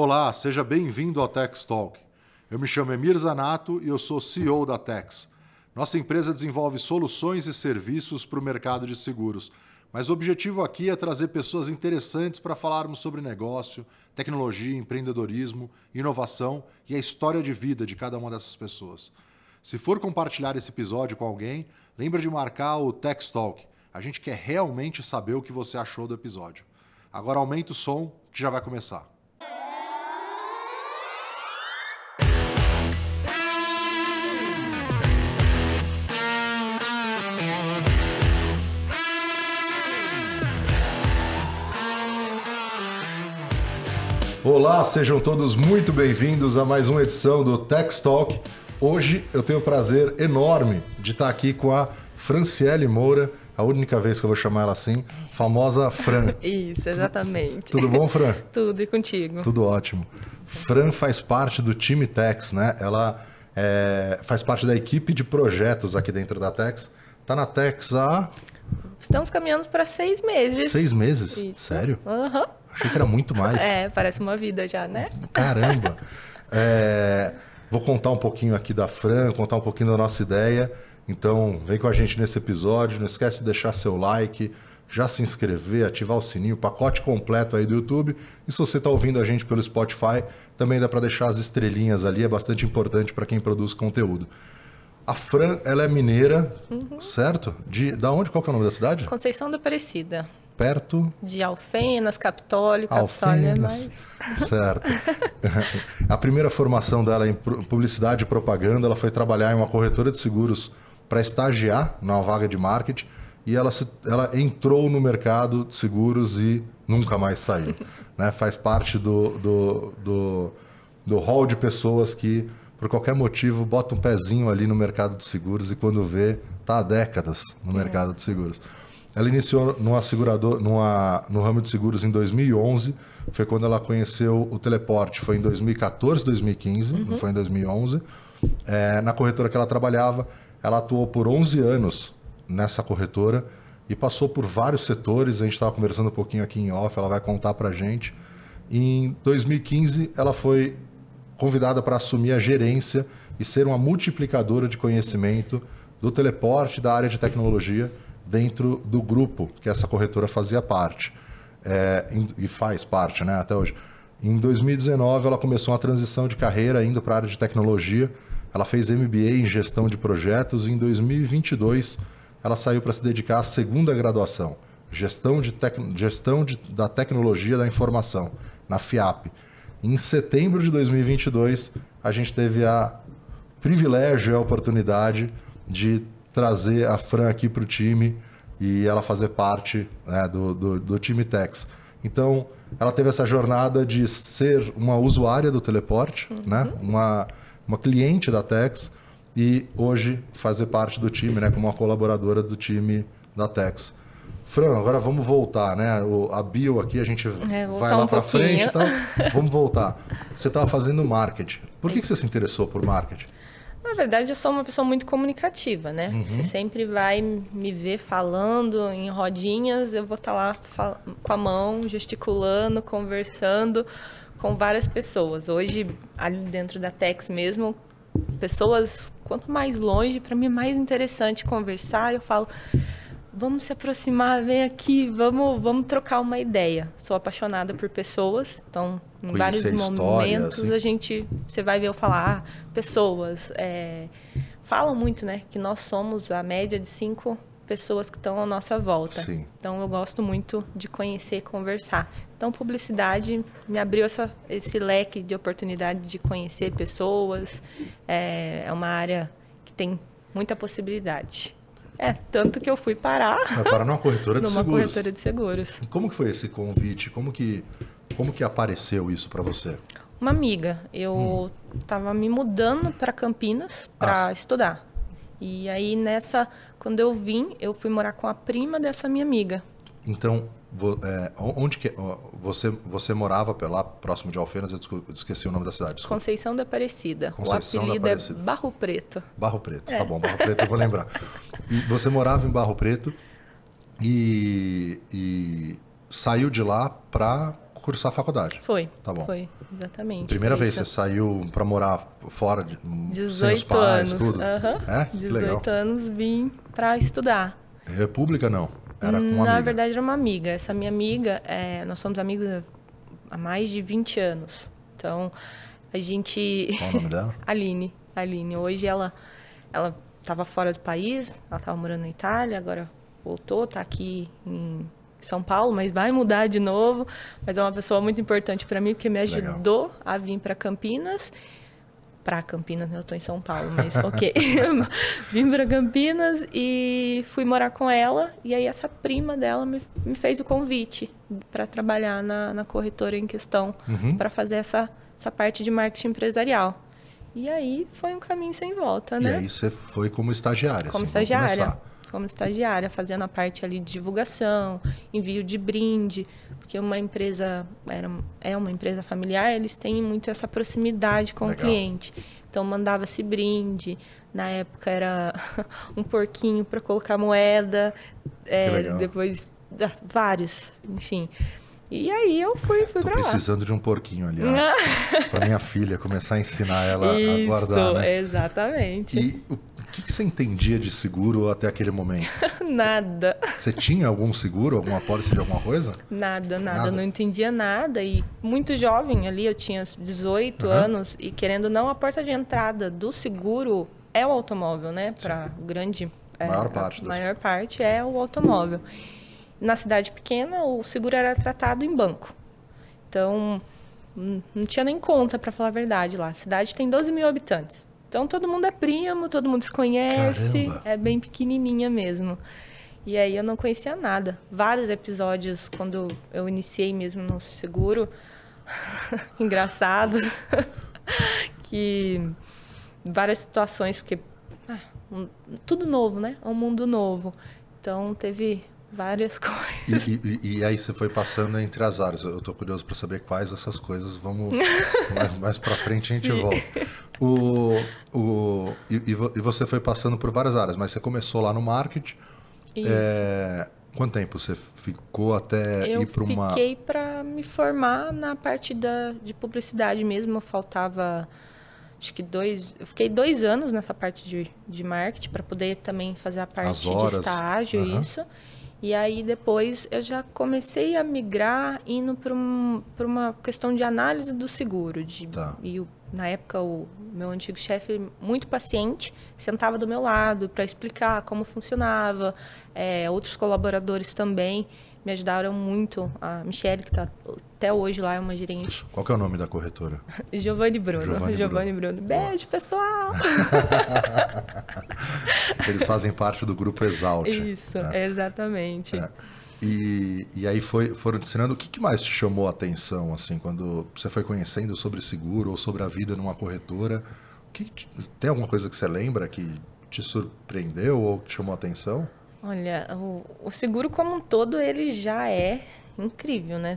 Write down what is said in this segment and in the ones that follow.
Olá, seja bem-vindo ao Tex Talk. Eu me chamo Emir Zanato e eu sou CEO da Tex. Nossa empresa desenvolve soluções e serviços para o mercado de seguros, mas o objetivo aqui é trazer pessoas interessantes para falarmos sobre negócio, tecnologia, empreendedorismo, inovação e a história de vida de cada uma dessas pessoas. Se for compartilhar esse episódio com alguém, lembre de marcar o Tex Talk. A gente quer realmente saber o que você achou do episódio. Agora aumenta o som que já vai começar. Olá, sejam todos muito bem-vindos a mais uma edição do Tex Talk. Hoje eu tenho o prazer enorme de estar aqui com a Franciele Moura, a única vez que eu vou chamar ela assim, famosa Fran. Isso, exatamente. Tudo bom, Fran? Tudo, e contigo? Tudo ótimo. Fran faz parte do time Tex, né? Ela é, faz parte da equipe de projetos aqui dentro da Tex. Tá na Tex há... Estamos caminhando para seis meses. Seis meses? Isso. Sério? Aham. Uhum. Achei que era muito mais. É, parece uma vida já, né? Caramba! É, vou contar um pouquinho aqui da Fran, contar um pouquinho da nossa ideia. Então, vem com a gente nesse episódio. Não esquece de deixar seu like, já se inscrever, ativar o sininho, pacote completo aí do YouTube. E se você está ouvindo a gente pelo Spotify, também dá para deixar as estrelinhas ali, é bastante importante para quem produz conteúdo. A Fran, ela é mineira, uhum. certo? De, da onde? Qual que é o nome da cidade? Conceição da Aparecida perto de Alfenas, Capitólio, Capitólio é mais... Certo. a primeira formação dela em publicidade e propaganda, ela foi trabalhar em uma corretora de seguros para estagiar numa vaga de marketing e ela, se, ela entrou no mercado de seguros e nunca mais saiu. né? Faz parte do, do, do, do hall de pessoas que, por qualquer motivo, bota um pezinho ali no mercado de seguros e quando vê, está há décadas no é. mercado de seguros. Ela iniciou numa segurador, numa, no ramo de seguros em 2011. Foi quando ela conheceu o teleporte. Foi em 2014, 2015, uhum. não foi em 2011. É, na corretora que ela trabalhava, ela atuou por 11 anos nessa corretora e passou por vários setores. A gente estava conversando um pouquinho aqui em off, ela vai contar para a gente. Em 2015, ela foi convidada para assumir a gerência e ser uma multiplicadora de conhecimento do teleporte da área de tecnologia dentro do grupo que essa corretora fazia parte é, e faz parte né, até hoje. Em 2019, ela começou uma transição de carreira indo para a área de tecnologia. Ela fez MBA em gestão de projetos e em 2022 ela saiu para se dedicar à segunda graduação, gestão, de tec... gestão de... da tecnologia da informação, na FIAP. Em setembro de 2022, a gente teve a privilégio e a oportunidade de trazer a Fran aqui para o time e ela fazer parte né, do, do, do, time Tex. Então, ela teve essa jornada de ser uma usuária do teleporte, uhum. né, uma, uma cliente da Tex e hoje fazer parte do time, né, como uma colaboradora do time da Tex. Fran, agora vamos voltar, né? O, a bio aqui a gente é, vai lá um para frente, então vamos voltar. Você estava fazendo marketing. Por que, que você se interessou por marketing? Na verdade, eu sou uma pessoa muito comunicativa, né? Uhum. Você sempre vai me ver falando em rodinhas, eu vou estar tá lá com a mão, gesticulando, conversando com várias pessoas. Hoje, ali dentro da Tex mesmo, pessoas, quanto mais longe, para mim é mais interessante conversar. Eu falo, vamos se aproximar, vem aqui, vamos, vamos trocar uma ideia. Sou apaixonada por pessoas, então em vários momentos assim. a gente, você vai ver eu falar, ah, pessoas é, falam muito, né, que nós somos a média de cinco pessoas que estão à nossa volta. Sim. Então eu gosto muito de conhecer, conversar. Então publicidade me abriu essa, esse leque de oportunidade de conhecer pessoas. É, é uma área que tem muita possibilidade. É, tanto que eu fui parar. Vai parar numa corretora de numa seguros. corretora de seguros. E como que foi esse convite? Como que, como que apareceu isso para você? Uma amiga. Eu estava hum. me mudando para Campinas para ah, estudar. E aí nessa, quando eu vim, eu fui morar com a prima dessa minha amiga. Então, é, onde que você você morava lá próximo de Alfenas? Eu esqueci o nome da cidade. Desculpa. Conceição da Aparecida. Conceição o apelido é Barro Preto. Barro Preto, é. tá bom. Barro Preto eu vou lembrar. E você morava em Barro Preto e, e saiu de lá para cursar a faculdade. Foi. Tá bom. Foi, exatamente. Primeira vez isso. você saiu para morar fora, de, sem 18 os pais, anos. tudo? Aham. É? Que 18 legal. anos vim pra estudar. República não. Era com uma Na amiga. verdade, era uma amiga. Essa minha amiga, é, nós somos amigos há mais de 20 anos. Então, a gente. Qual o nome dela? Aline. Aline. Hoje ela ela estava fora do país, ela estava morando na Itália, agora voltou, está aqui em São Paulo, mas vai mudar de novo. Mas é uma pessoa muito importante para mim, porque me Legal. ajudou a vir para Campinas. Para Campinas, né? eu estou em São Paulo, mas ok. Vim para Campinas e fui morar com ela. E aí essa prima dela me, me fez o convite para trabalhar na, na corretora em questão, Uhum. para fazer essa, essa parte de marketing empresarial. E aí foi um caminho sem volta, E né? aí você foi como estagiária. como assim, estagiária. Como estagiária, fazendo a parte ali de divulgação, envio de brinde, porque uma empresa era, é uma empresa familiar, eles têm muito essa proximidade com Legal. o cliente. Então mandava-se brinde. Na época era um porquinho para colocar moeda, é, depois ah, vários, enfim. E aí eu fui, fui Tô para lá. precisando de um porquinho, aliás, para minha filha começar a ensinar ela a Isso, guardar, né? exatamente. E o que, que você entendia de seguro até aquele momento? Nada. Você tinha algum seguro, alguma pólice de alguma coisa? Nada, nada, Nada? não entendia nada e muito jovem ali, eu tinha 18 Aham. anos e querendo não a porta de entrada do seguro é o automóvel, né? Para grande é, Maior a parte das- maior parte é o automóvel. Na cidade pequena, o seguro era tratado em banco. Então, não tinha nem conta, para falar a verdade, lá. A cidade tem 12 mil habitantes. Então, todo mundo é primo, todo mundo se conhece. Caramba. É bem pequenininha mesmo. E aí, eu não conhecia nada. Vários episódios, quando eu iniciei mesmo no seguro, engraçados. que várias situações, porque ah, um- tudo novo, né? É um mundo novo. Então, teve várias coisas. E, e- e aí você foi passando entre as áreas. Eu tô curioso para saber quais essas coisas. Vamos mais, mais para frente a gente Sim. volta. O, o, e, e vo- você foi passando por várias áreas, mas você começou lá no marketing. Isso. É, quanto tempo você ficou até eu ir para uma fiquei para me formar na parte da, de publicidade mesmo. Faltava, acho que dois. Eu fiquei dois anos nessa parte de, de marketing para poder também fazer a parte horas, de estágio, aham. isso. E aí depois eu já comecei a migrar indo para um, uma questão de análise do seguro. De, Tá. E o- na época o meu antigo chefe, muito paciente, sentava do meu lado para explicar como funcionava. É, outros colaboradores também me ajudaram muito. A Michelle, que está até hoje lá, é uma gerente. Qual que é o nome da corretora? Giovanni Bruno. Giovanni Giovanni, Bruno. Beijo, pessoal! Eles fazem parte do grupo Exalt. Isso, né? exatamente. É. E, e aí foi, foram te ensinando o que, que mais te chamou a atenção, assim, quando você foi conhecendo sobre seguro ou sobre a vida numa corretora? Que que te- tem alguma coisa que você lembra que te surpreendeu ou que te chamou a atenção? Olha, o, o seguro como um todo, ele já é incrível, né?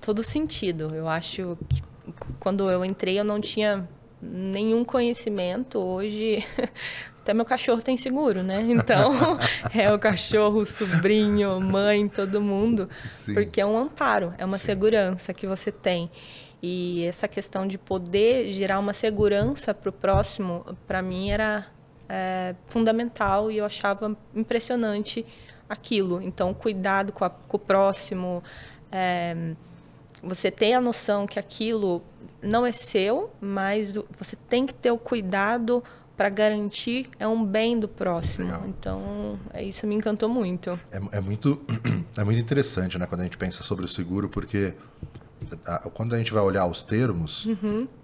Todo sentido. Eu acho que quando eu entrei, eu não tinha nenhum conhecimento. Hoje, até meu cachorro tem seguro, né? Então, é o cachorro, o sobrinho, mãe, todo mundo. Sim. Porque é um amparo, é uma Sim. segurança que você tem. E essa questão de poder gerar uma segurança para o próximo, para mim era é, fundamental e eu achava impressionante aquilo. Então, cuidado com, a- com o próximo, é, você ter a noção que aquilo não é seu, mas você tem que ter o cuidado para garantir é um bem do próximo. Legal. Então, é, isso me encantou muito. É, é muito, é muito interessante, né, quando a gente pensa sobre o seguro, porque a- quando a gente vai olhar os termos,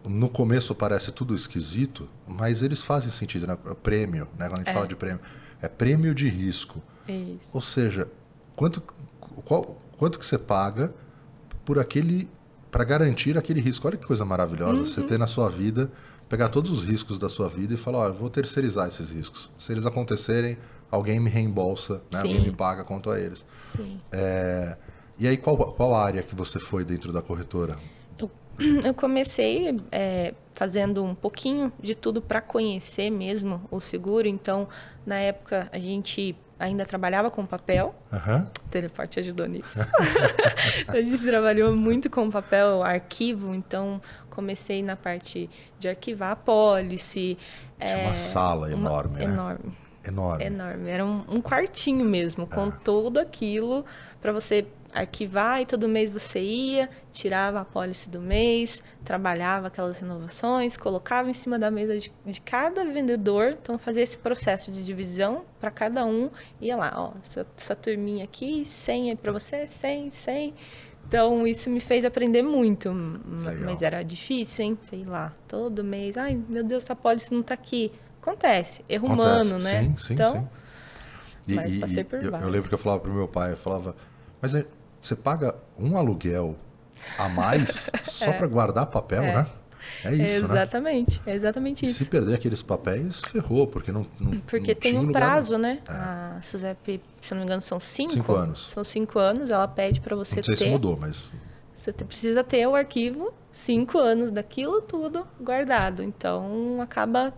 no começo parece tudo esquisito, mas eles fazem sentido, né? Prêmio, né? Quando a gente fala de prêmio, é prêmio de risco. Isso. Ou seja, quanto, qual, quanto que você paga por aquele para garantir aquele risco? Olha que coisa maravilhosa você ter na sua vida, pegar todos os riscos da sua vida e falar, ó, eu vou terceirizar esses riscos. Se eles acontecerem, alguém me reembolsa, né? Alguém me paga quanto a eles. É, e aí, qual, qual área que você foi dentro da corretora? Eu, eu comecei é, fazendo um pouquinho de tudo para conhecer mesmo o seguro. Então, na época, a gente ainda trabalhava com papel. Uhum. O teleporte ajudou nisso. a gente trabalhou muito com papel, arquivo, então comecei na parte de arquivar a pólice. Tinha é, uma sala uma, enorme, né? Enorme. Enorme. Enorme. Era um, um quartinho mesmo, com ah. tudo aquilo para você arquivar e todo mês você ia, tirava a pólice do mês, trabalhava aquelas renovações, colocava em cima da mesa de, de cada vendedor, então fazia esse processo de divisão para cada um, ia lá, ó, essa, essa turminha aqui, 100 é para você, 100, 100. Então isso me fez aprender muito, Legal. mas era difícil, hein? Sei lá, todo mês, ai meu Deus, essa pólice não está aqui. Acontece, erro Acontece. humano, né? Sim, sim, então, sim. E, mas passei por eu, eu lembro que eu falava pro meu pai, eu falava, mas é, você paga um aluguel a mais só é. para guardar papel, é. né? É isso, né? exatamente, né? É exatamente isso. Se perder aqueles papéis, ferrou, porque não. não porque não tem um prazo, né? É. A SUSEP, se não me engano, são cinco. Cinco anos. São cinco anos, ela pede para você ter. Não sei ter, se mudou, mas. Você precisa ter o arquivo, cinco anos daquilo tudo guardado. Então acaba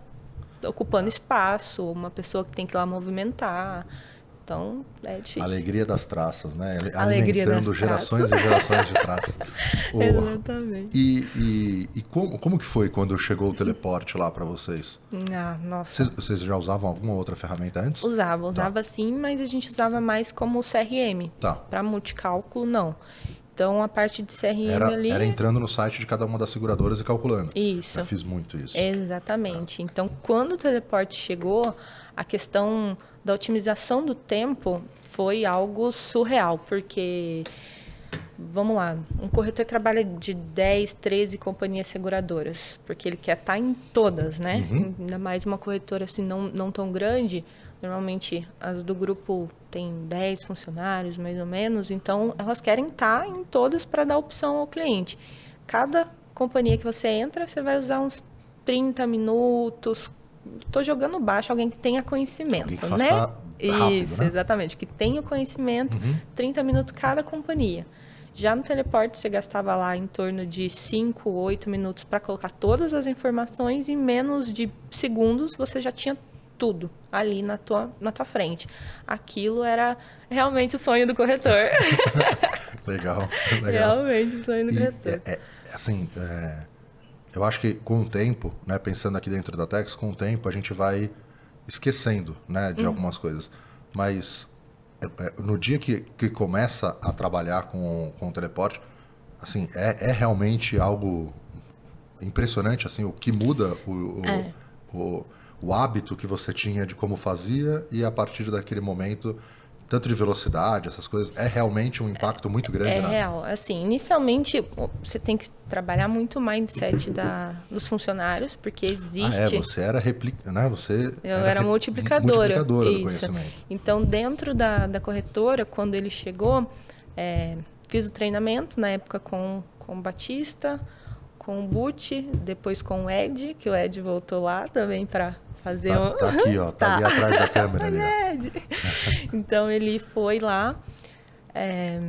ocupando espaço, uma pessoa que tem que ir lá movimentar. Então, é difícil. Alegria das traças, né? Alegria Alimentando gerações traças. e gerações de traças. Exatamente. E, e, e, como, como que foi quando chegou o teleporte lá para vocês? Ah, nossa. Vocês, vocês, já usavam alguma outra ferramenta antes? Usava, tá. usava tá. sim, mas a gente usava mais como CRM. Tá. Para multicálculo, não. Então, a parte de CRM era, ali... Era entrando no site de cada uma das seguradoras e calculando. Isso. Eu fiz muito isso. Exatamente. Então, quando o teleporte chegou, a questão da otimização do tempo foi algo surreal, porque vamos lá, um corretor trabalha de 10, 13 companhias seguradoras, porque ele quer estar em todas, né? Uhum. Ainda mais uma corretora assim não, não tão grande. Normalmente as do grupo tem 10 funcionários, mais ou menos, então elas querem estar em todas para dar opção ao cliente. Cada companhia que você entra, você vai usar uns 30 minutos, estou jogando baixo alguém que tenha conhecimento, que né? Rápido, Isso, né? exatamente, que tenha o conhecimento, uhum. 30 minutos cada companhia. Já no teleporte você gastava lá em torno de 5, 8 minutos para colocar todas as informações e em menos de segundos você já tinha tudo ali na tua, na tua frente. Aquilo era realmente o sonho do corretor. legal, legal. Realmente o sonho do e corretor. É, é, assim, é eu acho que com o tempo, né, pensando aqui dentro da Tex, com o tempo a gente vai esquecendo né, de uhum. algumas coisas. Mas é, é, no dia que, que começa a trabalhar com, com o teleporte, assim, é, é realmente algo impressionante, assim, o que muda o, o, é. o, o hábito que você tinha de como fazia e a partir daquele momento tanto de velocidade, essas coisas, é realmente um impacto muito grande, é né? real. Assim, inicialmente você tem que trabalhar muito o mindset da, dos funcionários, porque existe... Ah, é, você era replica, né? Você Eu era, era multiplicadora. multiplicadora Isso. do conhecimento. Então, dentro da, da corretora, quando ele chegou, é, fiz o treinamento, na época com, com o Batista, com o Buti, depois com o Ed, que o Ed voltou lá também para fazer tá, um... tá aqui, ó, tá, tá. ali atrás da câmera. ali, então ele foi lá, é,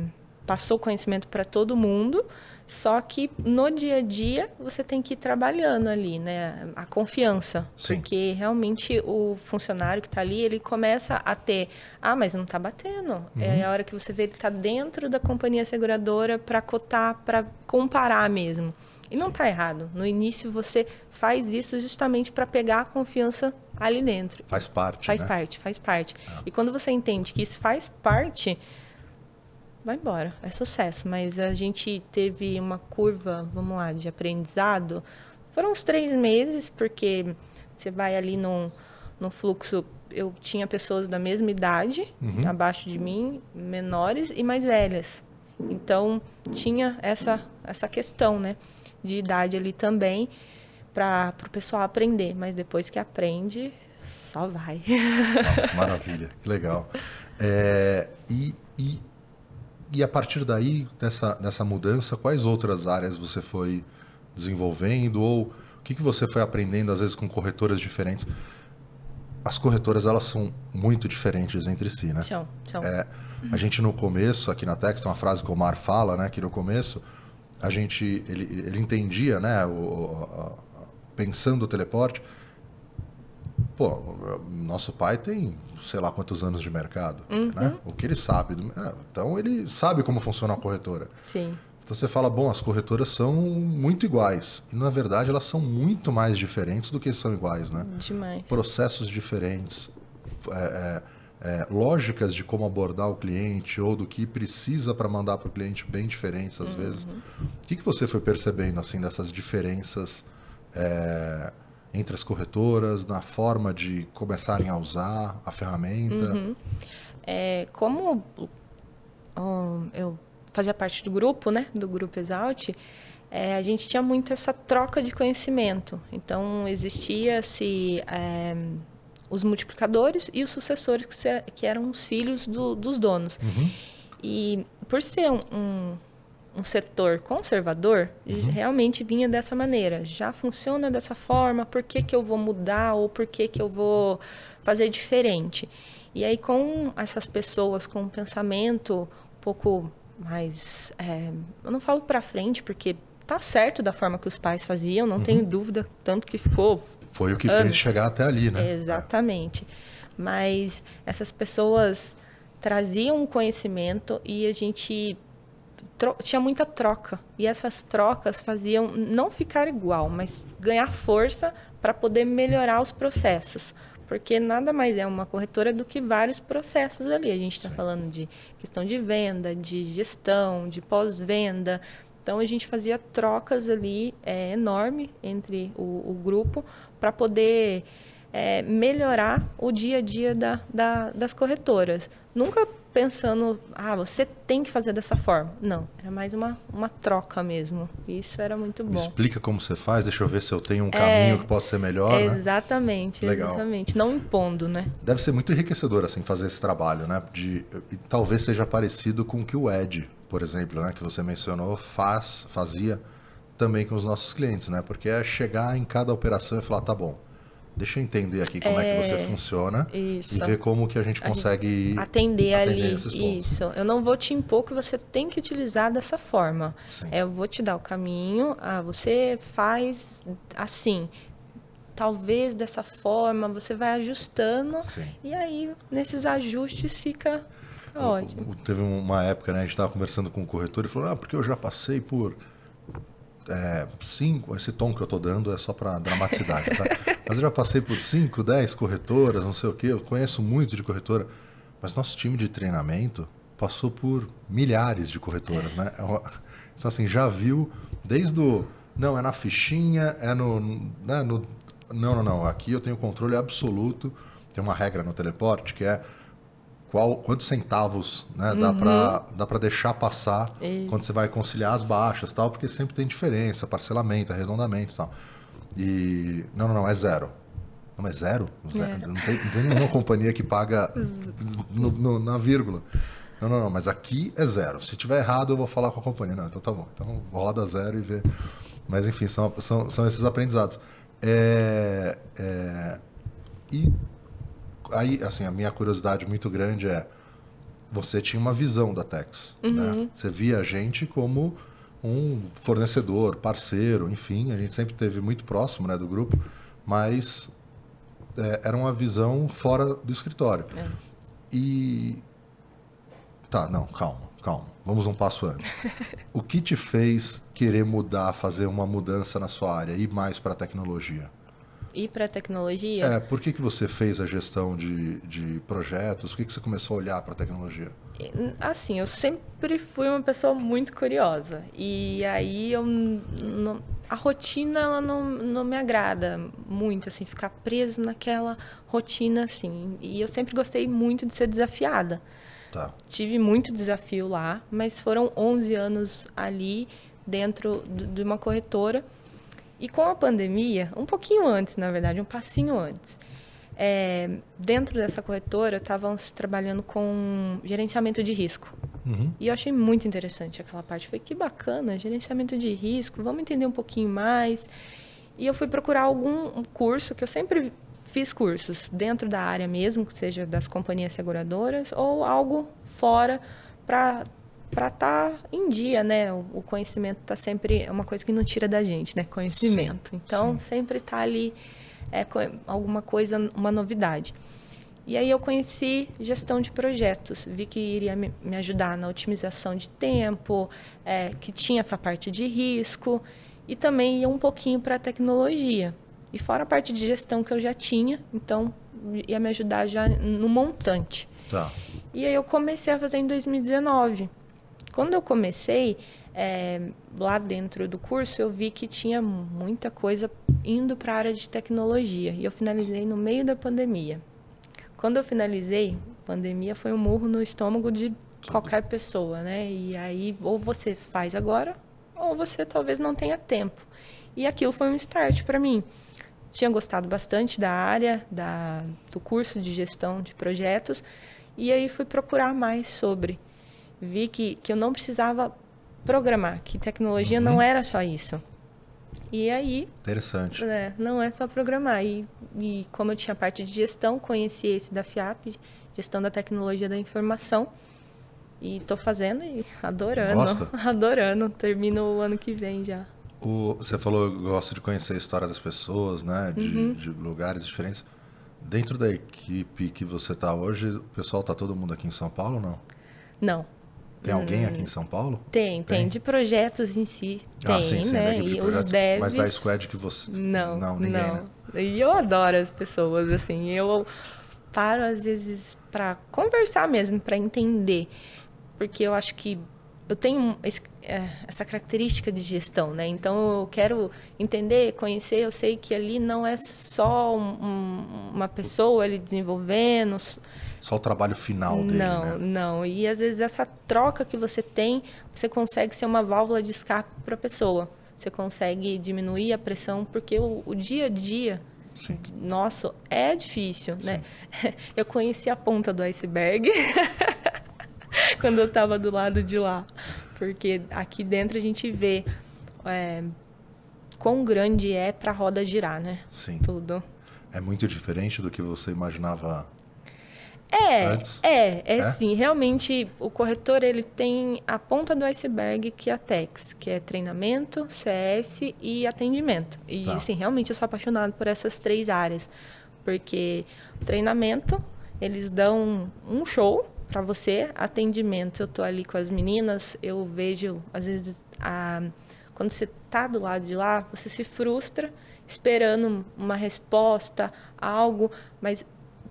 passou conhecimento para todo mundo, só que no dia a dia você tem que ir trabalhando ali, né? A confiança. Sim. Porque realmente o funcionário que está ali, ele começa a ter, ah, mas não está batendo. Uhum. É a hora que você vê ele está dentro da companhia seguradora para cotar, para comparar mesmo. E não está errado. No início você faz isso justamente para pegar a confiança ali dentro. Faz parte. Faz né? parte, faz parte. É. E quando você entende que isso faz parte, vai embora, é sucesso. Mas a gente teve uma curva, vamos lá, de aprendizado. Foram uns três meses, porque você vai ali num, num fluxo. Eu tinha pessoas da mesma idade, uhum. abaixo de mim, menores e mais velhas. Então tinha essa, essa questão, né? De idade ali também para o pessoal aprender. Mas depois que aprende, só vai. Nossa, que maravilha, que legal. É, e, e, e a partir daí, dessa, dessa mudança, quais outras áreas você foi desenvolvendo ou o que, que você foi aprendendo, às vezes, com corretoras diferentes? As corretoras, elas são muito diferentes entre si, né? São, são. É, a gente, no começo, aqui na Tex, tem uma frase que o Omar fala, né? Que no começo, a gente ele, ele entendia, né, o, o, pensando o teleporte, pô, nosso pai tem sei lá quantos anos de mercado, uhum. né? O que ele sabe. Do... É, então ele sabe como funciona a corretora. Sim. Então você fala, bom, as corretoras são muito iguais. E na verdade elas são muito mais diferentes do que são iguais, né? Demais. Processos diferentes, é, é, é lógicas de como abordar o cliente ou do que precisa para mandar para o cliente bem diferentes às uhum. vezes. O que, que você foi percebendo assim dessas diferenças? É, entre as corretoras, na forma de começarem a usar a ferramenta? Uhum. É, como um, eu fazia parte do grupo, né, do grupo Exalt, é, a gente tinha muito essa troca de conhecimento. Então existia-se é, os multiplicadores e os sucessores que, se, que eram os filhos do, dos donos. Uhum. E por ser um, um setor conservador uhum. realmente vinha dessa maneira. Já funciona dessa forma, por que, que eu vou mudar ou por que, que eu vou fazer diferente? E aí, com essas pessoas com um pensamento um pouco mais. É, eu não falo para frente, porque tá certo da forma que os pais faziam, não uhum. tenho dúvida, tanto que ficou. Foi o que anos. fez chegar até ali, né? Exatamente. É. Mas essas pessoas traziam um conhecimento e a gente tinha muita troca. E essas trocas faziam não ficar igual, mas ganhar força para poder melhorar os processos. Porque nada mais é uma corretora do que vários processos ali. A gente está falando de questão de venda, de gestão, de pós-venda. Então a gente fazia trocas ali é, enorme entre o, o grupo para poder é, melhorar o dia a dia da, da, das corretoras. Nunca pensando, ah, você tem que fazer dessa forma. Não, era mais uma, uma troca mesmo. Isso era muito bom. Me explica como você faz, deixa eu ver se eu tenho um caminho é, que possa ser melhor. Né? Exatamente, né? exatamente. Não impondo, né? Deve ser muito enriquecedor assim fazer esse trabalho, né? De, talvez seja parecido com o que o Ed, por exemplo, né, que você mencionou, faz, fazia também com os nossos clientes, né? Porque é chegar em cada operação e falar, tá bom, deixa eu entender aqui como é, é que você funciona isso. e ver como que a gente consegue a gente atender, atender ali. Isso. Eu não vou te impor que você tem que utilizar dessa forma. É, eu vou te dar o caminho. Ah, você faz assim. Talvez dessa forma você vai ajustando Sim. e aí nesses ajustes fica ótimo. Teve uma época, né, a gente estava conversando com o corretor e falou: "Ah, porque eu já passei por é, cinco, esse tom que eu estou dando é só para dramaticidade, tá? Mas eu já passei por cinco, dez corretoras, não sei o quê, eu conheço muito de corretora, mas nosso time de treinamento passou por milhares de corretoras, né? É então, assim, já viu desde o. Não, é na fichinha, é no. Né, no não, não, não. Aqui eu tenho controle absoluto. Tem uma regra no teleporte que é qual, quantos centavos né, uhum. dá para deixar passar e... quando você vai conciliar as baixas tal, porque sempre tem diferença, parcelamento, arredondamento e tal. E. Não, não, não, é zero. Não, é zero? É. Não, tem, não tem nenhuma companhia que paga no, no, na vírgula. Não, não, não, mas aqui é zero. Se tiver errado, eu vou falar com a companhia. Não, então tá bom. Então roda zero e vê. Mas enfim, são, são, são esses aprendizados. É, é, e aí, assim, a minha curiosidade muito grande é você tinha uma visão da Tex, né? uhum. né? Você via a gente como um fornecedor, parceiro, enfim, a gente sempre teve muito próximo, né, do grupo, mas é, era uma visão fora do escritório. É. E tá, não, calma, calma. Vamos um passo antes. o que te fez querer mudar, fazer uma mudança na sua área, ir mais para a tecnologia? Ir para a tecnologia. É, por que, que você fez a gestão de, de projetos? Por que, que você começou a olhar para a tecnologia? Assim, eu sempre fui uma pessoa muito curiosa. E aí eu não, a rotina ela não, não me agrada muito, assim, ficar preso naquela rotina, assim. E eu sempre gostei muito de ser desafiada. Tá. Tive muito desafio lá, mas foram 11 anos ali dentro de uma corretora e com a pandemia, um pouquinho antes, na verdade, um passinho antes, é, dentro dessa corretora estávamos trabalhando com gerenciamento de risco. Uhum. E eu achei muito interessante aquela parte. Foi que bacana, gerenciamento de risco, vamos entender um pouquinho mais. E eu fui procurar algum curso, que eu sempre fiz cursos dentro da área mesmo, que seja das companhias seguradoras, ou algo fora para para estar tá em dia, né? O, conhecimento está sempre é uma coisa que não tira da gente, né? Conhecimento. Sim, então sim. sempre está ali é, alguma coisa, uma novidade. E aí eu conheci gestão de projetos, vi que iria me ajudar na otimização de tempo, é, que tinha essa parte de risco e também ia um pouquinho para a tecnologia. E fora a parte de gestão que eu já tinha, então ia me ajudar já no montante. Tá. E aí eu comecei a fazer em 2019. Quando eu comecei, é, lá dentro do curso, eu vi que tinha muita coisa indo para a área de tecnologia. E eu finalizei no meio da pandemia. Quando eu finalizei, pandemia foi um murro no estômago de qualquer pessoa, né? E aí, ou você faz agora, ou você talvez não tenha tempo. E aquilo foi um start para mim tinha gostado bastante da área, da, do curso de gestão de projetos, e aí fui procurar mais sobre. Vi que, que eu não precisava programar, que tecnologia uhum. não era só isso. E aí. Interessante. É, não é só programar. E, e como eu tinha parte de gestão, conheci esse da FIAP, gestão da tecnologia da informação. E estou fazendo e adorando. Gosta? Adorando. Termino o ano que vem já. O, você falou que gosta de conhecer a história das pessoas, né? De, uhum. de lugares diferentes. Dentro da equipe que você está hoje, o pessoal está todo mundo aqui em São Paulo ou não? Não. Tem alguém aqui em São Paulo? Tem, tem, tem de projetos em si. Ah, tem, sim, sim, né? E os devs... Mas da squad que você... Não, não, ninguém, não. Né? E eu adoro as pessoas, assim. Eu paro, às vezes, para conversar mesmo, para entender. Porque eu acho que eu tenho é, essa característica de gestão, né? Então eu quero entender, conhecer. Eu sei que ali não é só um, uma pessoa ali desenvolvendo. Só o trabalho final dele, não, né? Não, E às vezes essa troca que você tem, você consegue ser uma válvula de escape para a pessoa. Você consegue diminuir a pressão, porque o, o dia a dia Sim. nosso é difícil, né? Sim. né? Eu conheci a ponta do iceberg. quando eu estava do lado de lá. Porque aqui dentro a gente vê é, quão grande é para a roda girar, né? Sim. Tudo. É muito diferente do que você imaginava é, antes? É, é, é sim. Realmente, o corretor ele tem a ponta do iceberg que é a TEX, que é treinamento, CS e atendimento. E, tá. assim, realmente eu sou apaixonado por essas três áreas. Porque o treinamento, eles dão um show para você, atendimento, eu tô ali com as meninas, eu vejo, às vezes, a, quando você tá do lado de lá, você se frustra esperando uma resposta, algo, mas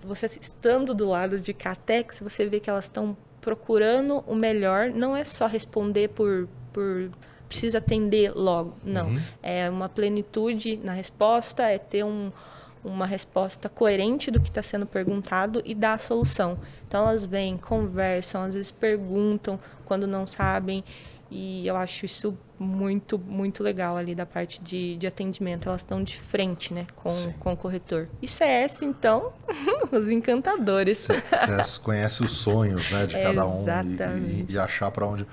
você estando do lado de Catex, você vê que elas estão procurando o melhor, não é só responder por, por preciso atender logo, não. Uhum. É uma plenitude na resposta, é ter um, uma resposta coerente do que está sendo perguntado e dar a solução. Então elas vêm, conversam, às vezes perguntam quando não sabem e eu acho isso muito, muito legal ali da parte de, de atendimento. Elas estão de frente, né, com, com o corretor. E CS, então, os encantadores. Você conhece os sonhos, né, de cada um e, e, e achar para onde...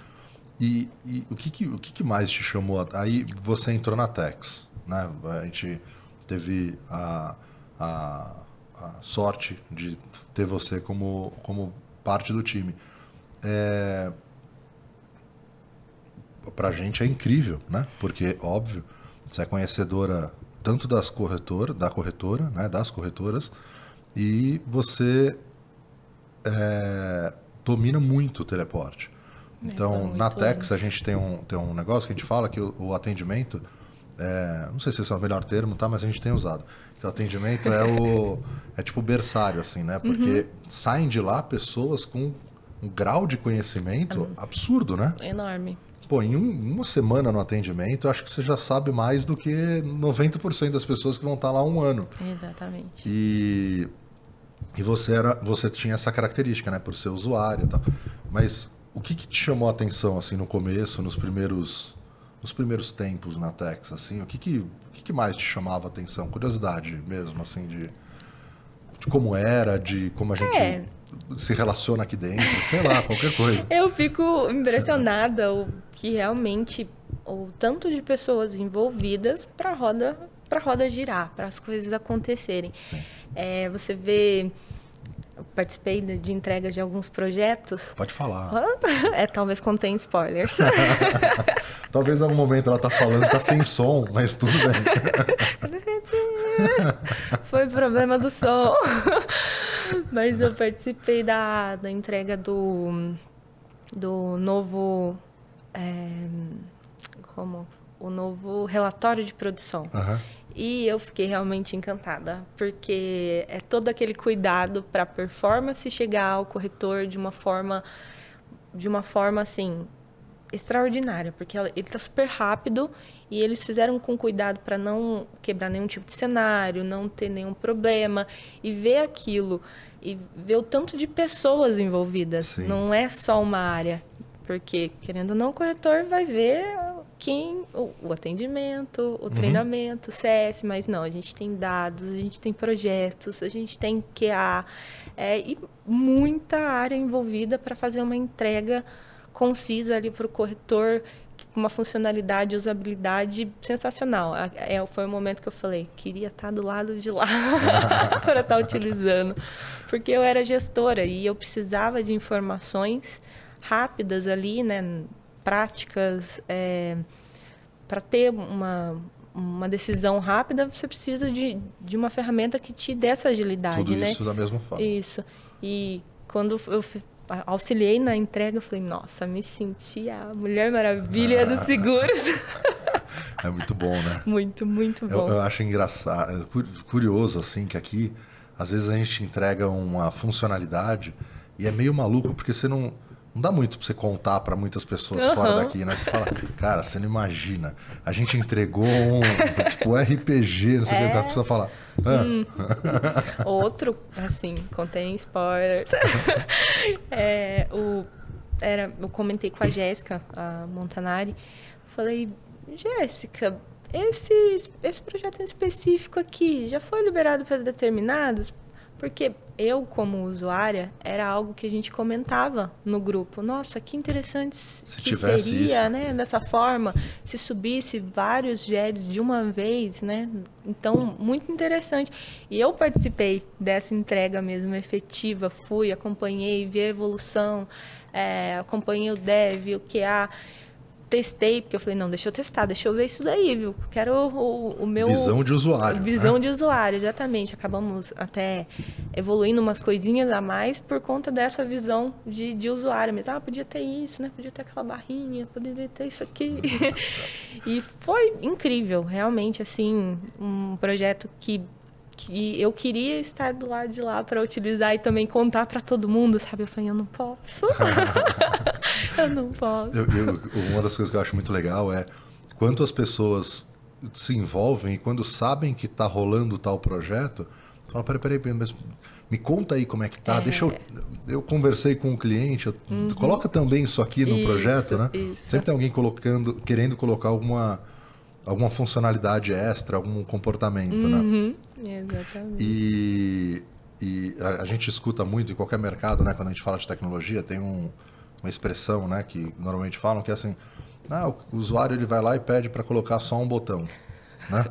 E, e, o, que, que, o que, que mais te chamou? Aí você entrou na Tex, né? A gente teve a, a, a sorte de ter você como, como parte do time. É, para a gente é incrível, né? Porque, óbvio, você é conhecedora tanto das corretoras, da corretora, né? Das corretoras, e você é, domina muito o teleporte. É, então, na Tex, a gente tem um, tem um negócio que a gente fala que o, o atendimento é, não sei se esse é o melhor termo, tá? Mas a gente tem usado. Que o atendimento é o é tipo berçário, assim, né? Porque uhum. saem de lá pessoas com um grau de conhecimento é absurdo, né? Enorme. Pô, em um, uma semana no atendimento, acho que você já sabe mais do que 90% das pessoas que vão estar lá um ano. Exatamente. E, e você, era, você tinha essa característica, né? Por ser usuário e tal. Mas o que, que te chamou a atenção, assim, no começo, nos primeiros nos primeiros tempos na Tex, assim, o que que, o que, que mais te chamava a atenção? Curiosidade mesmo, assim, de, de como era, de como a gente é. Se relaciona aqui dentro, sei lá, qualquer coisa. Eu fico impressionada o que realmente o tanto de pessoas envolvidas para a roda para roda girar, para as coisas acontecerem. É, você vê participei de entrega de alguns projetos. Pode falar. É, talvez contém spoilers. talvez em algum momento ela tá falando, tá sem som, mas tudo bem. Foi problema do som. Mas eu participei da, da entrega do, do novo. É, como? O novo relatório de produção. Uhum. E eu fiquei realmente encantada, porque é todo aquele cuidado para a performance chegar ao corretor de uma forma de uma forma assim extraordinária, porque ele está super rápido e eles fizeram com cuidado para não quebrar nenhum tipo de cenário, não ter nenhum problema e ver aquilo e ver o tanto de pessoas envolvidas. Sim. Não é só uma área, porque querendo ou não o corretor vai ver quem o, o atendimento, o uhum. treinamento, CS, mas não, a gente tem dados, a gente tem projetos, a gente tem QA é, e muita área envolvida para fazer uma entrega concisa ali para o corretor uma funcionalidade e usabilidade sensacional. É, foi o momento que eu falei, queria estar tá do lado de lá para estar tá utilizando. Porque eu era gestora e eu precisava de informações rápidas ali, né, práticas, é, para ter uma, uma decisão rápida, você precisa de, de uma ferramenta que te dê essa agilidade, Tudo né? isso da mesma forma. Isso. E quando eu auxiliei na entrega, eu falei, nossa, me senti a Mulher Maravilha ah. dos seguros. É muito bom, né? Muito, muito bom. Eu, eu acho engraçado, curioso, assim, que aqui, às vezes a gente entrega uma funcionalidade e é meio maluco, porque você não não dá muito pra você contar para muitas pessoas uhum. fora daqui, né? Você fala, cara, você não imagina. A gente entregou um, tipo, RPG, não sei o é. que, a pessoa fala. Ah. Hum. Outro, assim, contém spoilers. é, o, era, eu comentei com a Jéssica, a Montanari. Falei, Jéssica, esse, esse projeto em específico aqui já foi liberado para determinados? Porque eu, como usuária, era algo que a gente comentava no grupo. Nossa, que interessante se que seria, isso. né? Dessa forma, se subisse vários GEDs de uma vez, né? Então, muito interessante. E eu participei dessa entrega mesmo efetiva. Fui, acompanhei, vi a evolução, é, acompanhei o dev, o QA testei, porque eu falei, não, deixa eu testar, deixa eu ver isso daí, viu? Quero o, o meu... Visão de usuário. Visão né? de usuário, exatamente. Acabamos até evoluindo umas coisinhas a mais por conta dessa visão de, de usuário mesmo. Ah, podia ter isso, né? Podia ter aquela barrinha, podia ter isso aqui. e foi incrível, realmente, assim, um projeto que que eu queria estar do lado de lá para utilizar e também contar para todo mundo, sabe? Eu falei, eu não posso. eu não posso. Eu, eu, uma das coisas que eu acho muito legal é quanto as pessoas se envolvem e quando sabem que está rolando tal projeto, falam, peraí, peraí, peraí, mas me conta aí como é que tá. É. Deixa eu. Eu conversei com o um cliente, eu, uhum. coloca também isso aqui no isso, projeto, né? Isso. Sempre tem alguém colocando, querendo colocar alguma alguma funcionalidade extra, algum comportamento, né? uhum. né? Exatamente. E, e a, a, gente escuta muito em qualquer mercado, né? Quando a gente fala de tecnologia, tem um, uma expressão, né? Que normalmente falam que é assim, ah, o usuário ele vai lá e pede para colocar só um botão, né?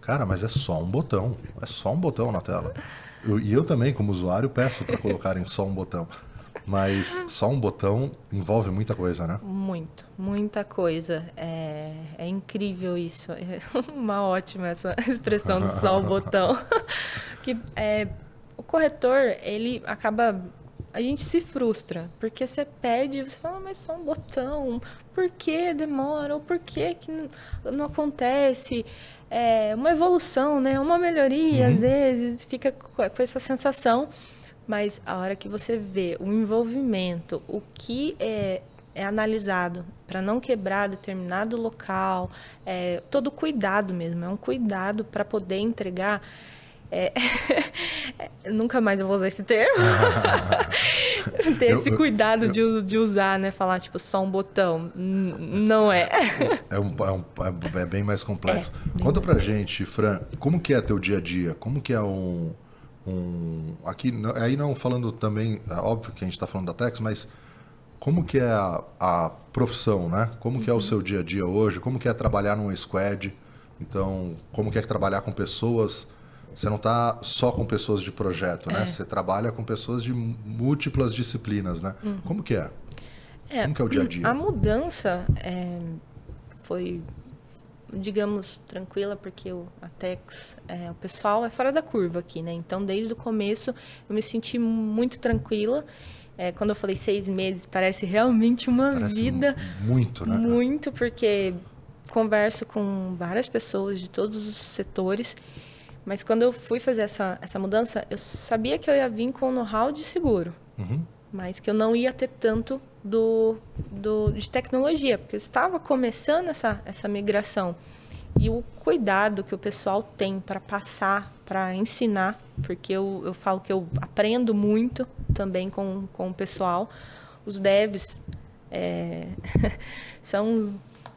Cara, mas é só um botão, é só um botão na tela. Eu, e eu também, como usuário, peço para colocarem só um botão. Mas só um botão envolve muita coisa, né? Muito, muita coisa. É, é incrível isso. É uma ótima essa expressão de só um botão. que é, o corretor, ele acaba a gente se frustra, porque você pede, você fala, mas só um botão, por que demora, ou por que, que não, não acontece? É uma evolução, né? Uma melhoria, uhum. às vezes, fica com essa sensação. Mas a hora que você vê o envolvimento, o que é, é analisado para não quebrar determinado local, é, todo cuidado mesmo, é um cuidado para poder entregar. É... Nunca mais eu vou usar esse termo. Ter esse cuidado eu, eu, de, de usar, né? Falar, tipo, só um botão. Não é. É, um, é, um, é bem mais complexo. É, Conta pra gente, Fran, como que é teu dia a dia? Como que é um, um aqui aí não falando também é óbvio que a gente está falando da Tex mas como que é a, a profissão né como que é o uhum. seu dia a dia hoje como que é trabalhar num squad então como que é trabalhar com pessoas você não está só com pessoas de projeto, né? É. Você trabalha com pessoas de múltiplas disciplinas, né? Uhum. Como que é? é? Como que é o dia a dia? A mudança é, foi, digamos, tranquila, porque o, a Tex, é, o pessoal é fora da curva aqui, né? Então, desde o começo, eu me senti muito tranquila. É, quando eu falei seis meses, parece realmente uma parece vida. Muito, né? Muito, porque converso com várias pessoas de todos os setores. Mas quando eu fui fazer essa, essa mudança, eu sabia que eu ia vir com know-how de seguro. Uhum. Mas que eu não ia ter tanto do, do, de tecnologia, porque eu estava começando essa, essa migração. E o cuidado que o pessoal tem para passar, para ensinar, porque eu, eu falo que eu aprendo muito também com, com o pessoal. Os devs é, são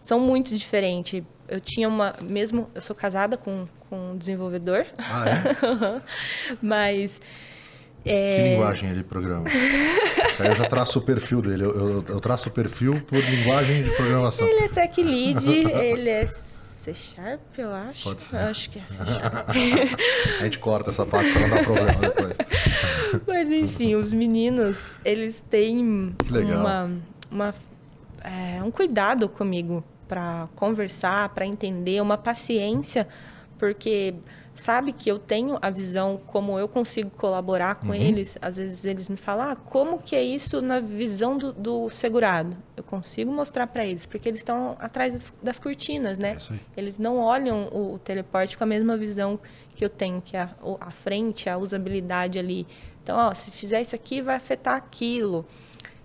são muito diferentes. Eu tinha uma, mesmo, eu sou casada com, com um desenvolvedor. Ah, é? Mas... É... Que linguagem ele programa? Aí eu já traço o perfil dele. Eu, eu, eu, traço o perfil por linguagem de programação. Ele é tech lead, ele é C Sharp, eu acho. Pode ser. Eu acho que é C Sharp. A gente corta essa parte para não dar problema depois. Mas enfim, os meninos, eles têm uma, uma é, um cuidado comigo para conversar, para entender, uma paciência, porque sabe que eu tenho a visão como eu consigo colaborar com uhum. eles. Às vezes eles me falam, ah, como que é isso na visão do, do segurado? Eu consigo mostrar para eles, porque eles estão atrás das, das, cortinas, né? É eles não olham o, o, teleporte com a mesma visão que eu tenho, que é a, a frente, a usabilidade ali. Então, ó, se fizer isso aqui, vai afetar aquilo.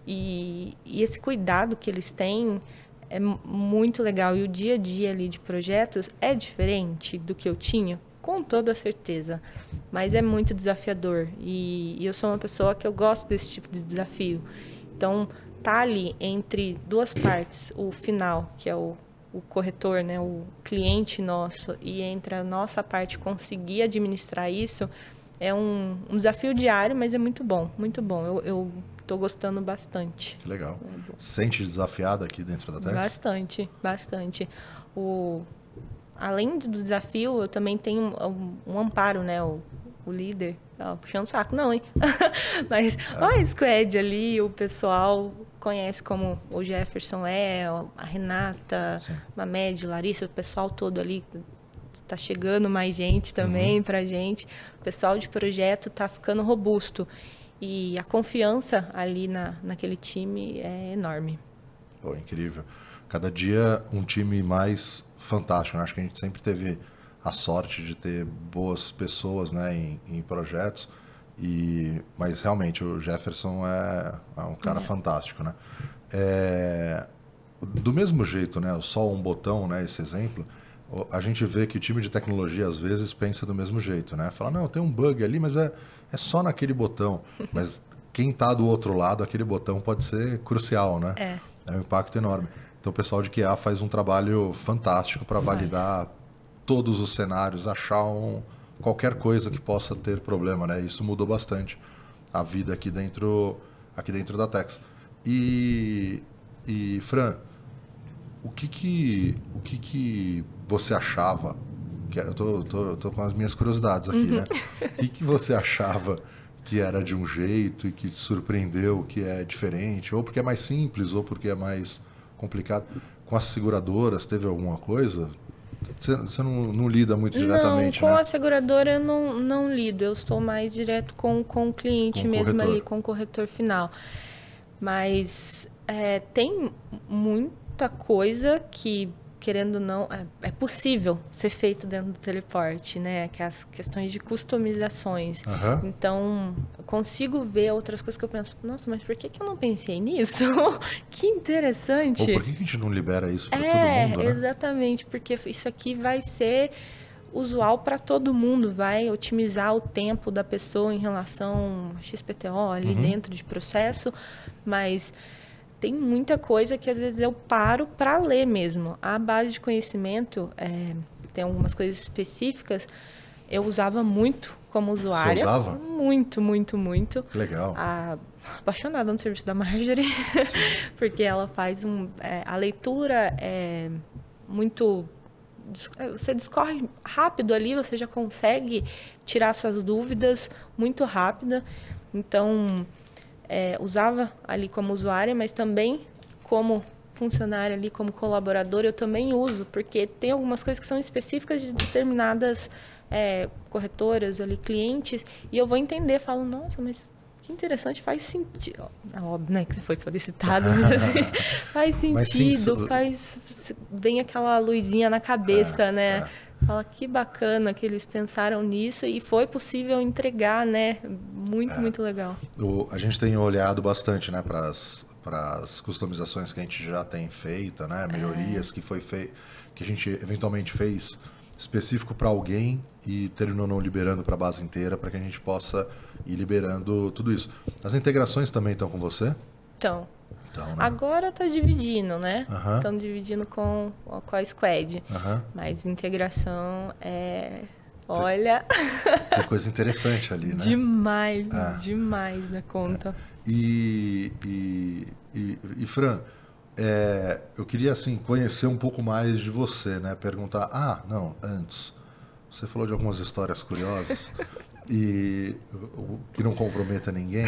E, e esse cuidado que eles têm é muito legal. E o dia a dia ali de projetos é diferente do que eu tinha, com toda certeza. Mas é muito desafiador. E, e eu sou uma pessoa que eu gosto desse tipo de desafio. Então, tá ali entre duas partes, o final, que é o, o corretor, né, o cliente nosso, e entre a nossa parte conseguir administrar isso, é um, um desafio diário, mas é muito bom, muito bom. Eu, eu Estou gostando bastante. Que legal. É Sente desafiada aqui dentro da Tex? Bastante, bastante. O, além do desafio, eu também tenho um, um amparo, né? O, o líder, ó, puxando o saco, não, hein? Mas é. ó, a Squad ali, o pessoal conhece como o Jefferson é, a Renata, Sim. Mamed, Larissa, o pessoal todo ali tá chegando mais gente também uhum. pra gente. O pessoal de projeto tá ficando robusto. E a confiança ali na, naquele time é enorme. Oh, incrível. Cada dia um time mais fantástico. Né? Acho que a gente sempre teve a sorte de ter boas pessoas né, em, em projetos. E, mas realmente o Jefferson é, é um cara é. fantástico, né? É, do mesmo jeito, né? Só um botão, né? Esse exemplo, a gente vê que o time de tecnologia às vezes pensa do mesmo jeito, né? Fala, não, tem um bug ali, mas é, é só naquele botão. Mas quem está do outro lado, aquele botão pode ser crucial, né? É. É um impacto enorme. Então o pessoal de QA faz um trabalho fantástico para validar todos os cenários, achar um, qualquer coisa que possa ter problema, né? Isso mudou bastante a vida aqui dentro, aqui dentro da Tex. E, e Fran, o que que, o que que você achava? Que eu tô, tô, tô com as minhas curiosidades aqui, né? Uhum. O que, que você achava que era de um jeito e que te surpreendeu que é diferente? Ou porque é mais simples, ou porque é mais complicado? Com as seguradoras, teve alguma coisa? Você, você não, não, lida muito diretamente, não, com né? a seguradora eu não, não lido. Eu estou mais direto com, com o cliente com mesmo corretor. ali, com o corretor final. Mas é, tem muita coisa que querendo não, é, é, possível ser feito dentro do teleporte, né? Que as questões de customizações. Uhum. Então, eu consigo ver outras coisas que eu penso, nossa, mas por que, que eu não pensei nisso? que interessante. Ou por que, que a gente não libera isso para é, todo mundo, né? Exatamente, porque isso aqui vai ser usual para todo mundo, vai otimizar o tempo da pessoa em relação a XPTO ali uhum. dentro de processo, mas tem muita coisa que às vezes eu paro para ler mesmo. A base de conhecimento, é, tem algumas coisas específicas, eu usava muito como usuária. Você usava? Muito, muito, muito. Legal. A, apaixonada no serviço da Marjorie, porque ela faz um... É, a leitura é muito você discorre rápido ali, você já consegue tirar suas dúvidas muito rápida. Então, é, usava ali como usuária, mas também como funcionária ali, como colaborador, eu também uso, porque tem algumas coisas que são específicas de determinadas é, corretoras ali, clientes, e eu vou entender, falo, nossa, mas que interessante, faz sentido. É óbvio, né, que foi solicitado, mas assim, faz sentido, sim, faz. Vem aquela luzinha na cabeça, é, né? É. Fala que bacana que eles pensaram nisso e foi possível entregar, né? Muito, é. muito legal. O, a gente tem olhado bastante, né, para as customizações que a gente já tem feita, né? Melhorias é. que foi fei que a gente eventualmente fez específico para alguém e terminou não liberando para a base inteira para que a gente possa ir liberando tudo isso. As integrações também estão com você? Estão. Então, né? Agora está dividindo, né? Estão dividindo com, com a Squad. Mas integração é. Olha. Tem coisa interessante ali, né? Demais, é. demais na conta. É. E, e, e, e, Fran, é, eu queria assim conhecer um pouco mais de você, né? Perguntar, ah, não, antes. Você falou de algumas histórias curiosas e que não comprometa ninguém,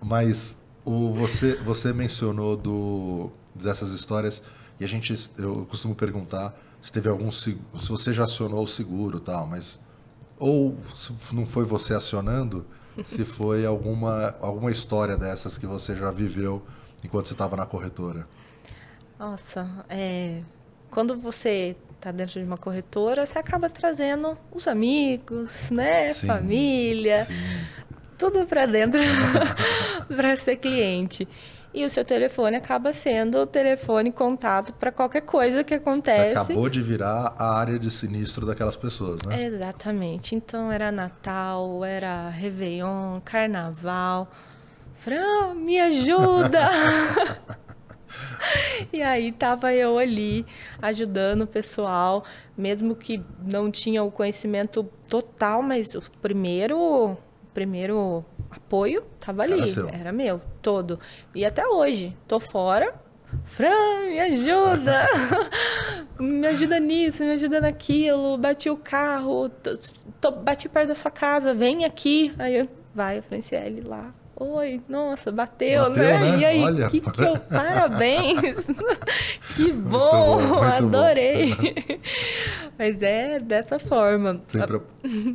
mas o, você você mencionou do dessas histórias e a gente eu costumo perguntar se teve algum se você já acionou o seguro tal, mas ou se não foi você acionando, se foi alguma alguma história dessas que você já viveu enquanto você estava na corretora? Nossa, é, quando você está dentro de uma corretora, você acaba trazendo os amigos, né, sim, família, sim. Tudo para dentro para ser cliente. E o seu telefone acaba sendo o telefone contato para qualquer coisa que acontece. Você acabou de virar a área de sinistro daquelas pessoas, né? Exatamente. Então era Natal, era Réveillon, Carnaval. Fran, me ajuda! e aí tava eu ali ajudando o pessoal, mesmo que não tinha o conhecimento total, mas o primeiro, primeiro apoio tava ali, era, era meu, todo. E até hoje, tô fora, Fran, me ajuda! me ajuda nisso, me ajuda naquilo. Bati o carro, tô, tô, bati perto da sua casa, vem aqui. Aí eu, vai a Franciele lá. Oi, nossa, bateu, bateu né? né? E aí, Olha, que, que eu... Parabéns! que bom, muito bom muito adorei! Bom. Mas é dessa forma. Sempre,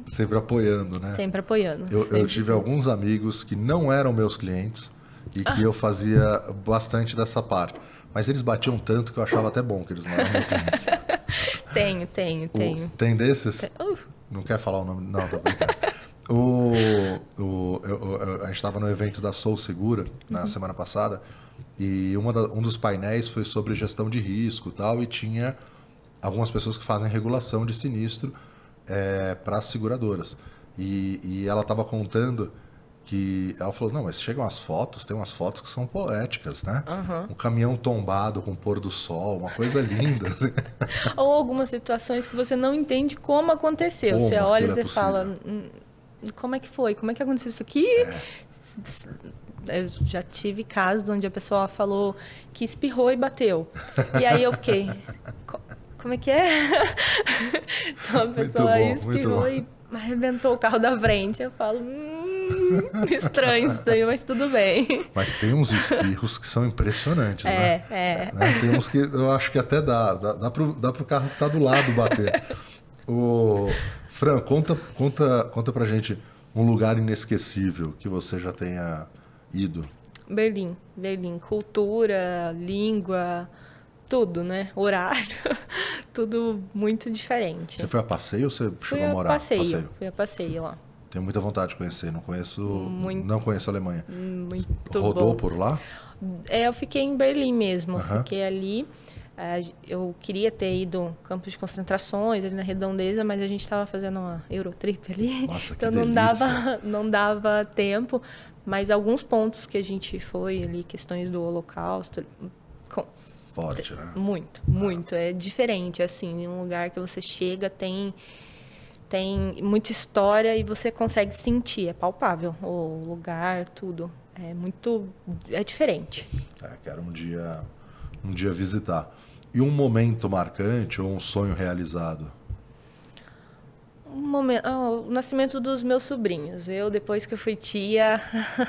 sempre apoiando, né? Sempre apoiando. Eu, sempre. eu tive alguns amigos que não eram meus clientes e que ah. eu fazia bastante dessa parte. Mas eles batiam tanto que eu achava até bom que eles não eram meu cliente. tenho, tenho, tenho. O, tem desses? Tem... Uh. Não quer falar o nome? Não, tá brincando. O, o, eu, a gente estava no evento da Soul Segura na uhum. semana passada e uma da, um dos painéis foi sobre gestão de risco tal, e tinha algumas pessoas que fazem regulação de sinistro é, para as seguradoras. E, e ela estava contando que ela falou, não, mas chegam as fotos, tem umas fotos que são poéticas, né? Uhum. Um caminhão tombado com o pôr do sol, uma coisa linda. Assim. Ou algumas situações que você não entende como aconteceu. Como você olha e é você é fala, como é que foi? Como é que aconteceu isso aqui? É. Eu já tive casos onde a pessoa falou que espirrou e bateu. E aí eu fiquei, como é que é? Então a pessoa bom, espirrou e arrebentou o carro da frente. Eu falo, hum, estranho isso daí, mas tudo bem. Mas tem uns espirros que são impressionantes, é, né? É, né? Tem uns que eu acho que até dá, dá, dá, pro, dá pro carro que tá do lado bater. O Fran, conta, conta, conta pra gente um lugar inesquecível que você já tenha ido. Berlim, Berlim. Cultura, língua, tudo, né? Horário, tudo muito diferente. Você foi a passeio ou você fui chegou a morar? Passeio, passeio. Fui a passeio lá. Tenho muita vontade de conhecer, não conheço, muito, não conheço a Alemanha. Muito Rodou bom. por lá? É, eu fiquei em Berlim mesmo, fiquei ali. Eu queria ter ido campos de concentrações ali na Redondeza, mas a gente estava fazendo uma Eurotrip ali, Nossa, então não dava não dava tempo. Mas alguns pontos que a gente foi ali, questões do Holocausto, com, forte, né? Muito, muito. Ah. É diferente assim, um lugar que você chega tem tem muita história e você consegue sentir, é palpável o lugar, tudo. É muito é diferente. É, quero um dia um dia visitar. E um momento marcante ou um sonho realizado? Um momento, oh, o nascimento dos meus sobrinhos. Eu, depois que eu fui tia,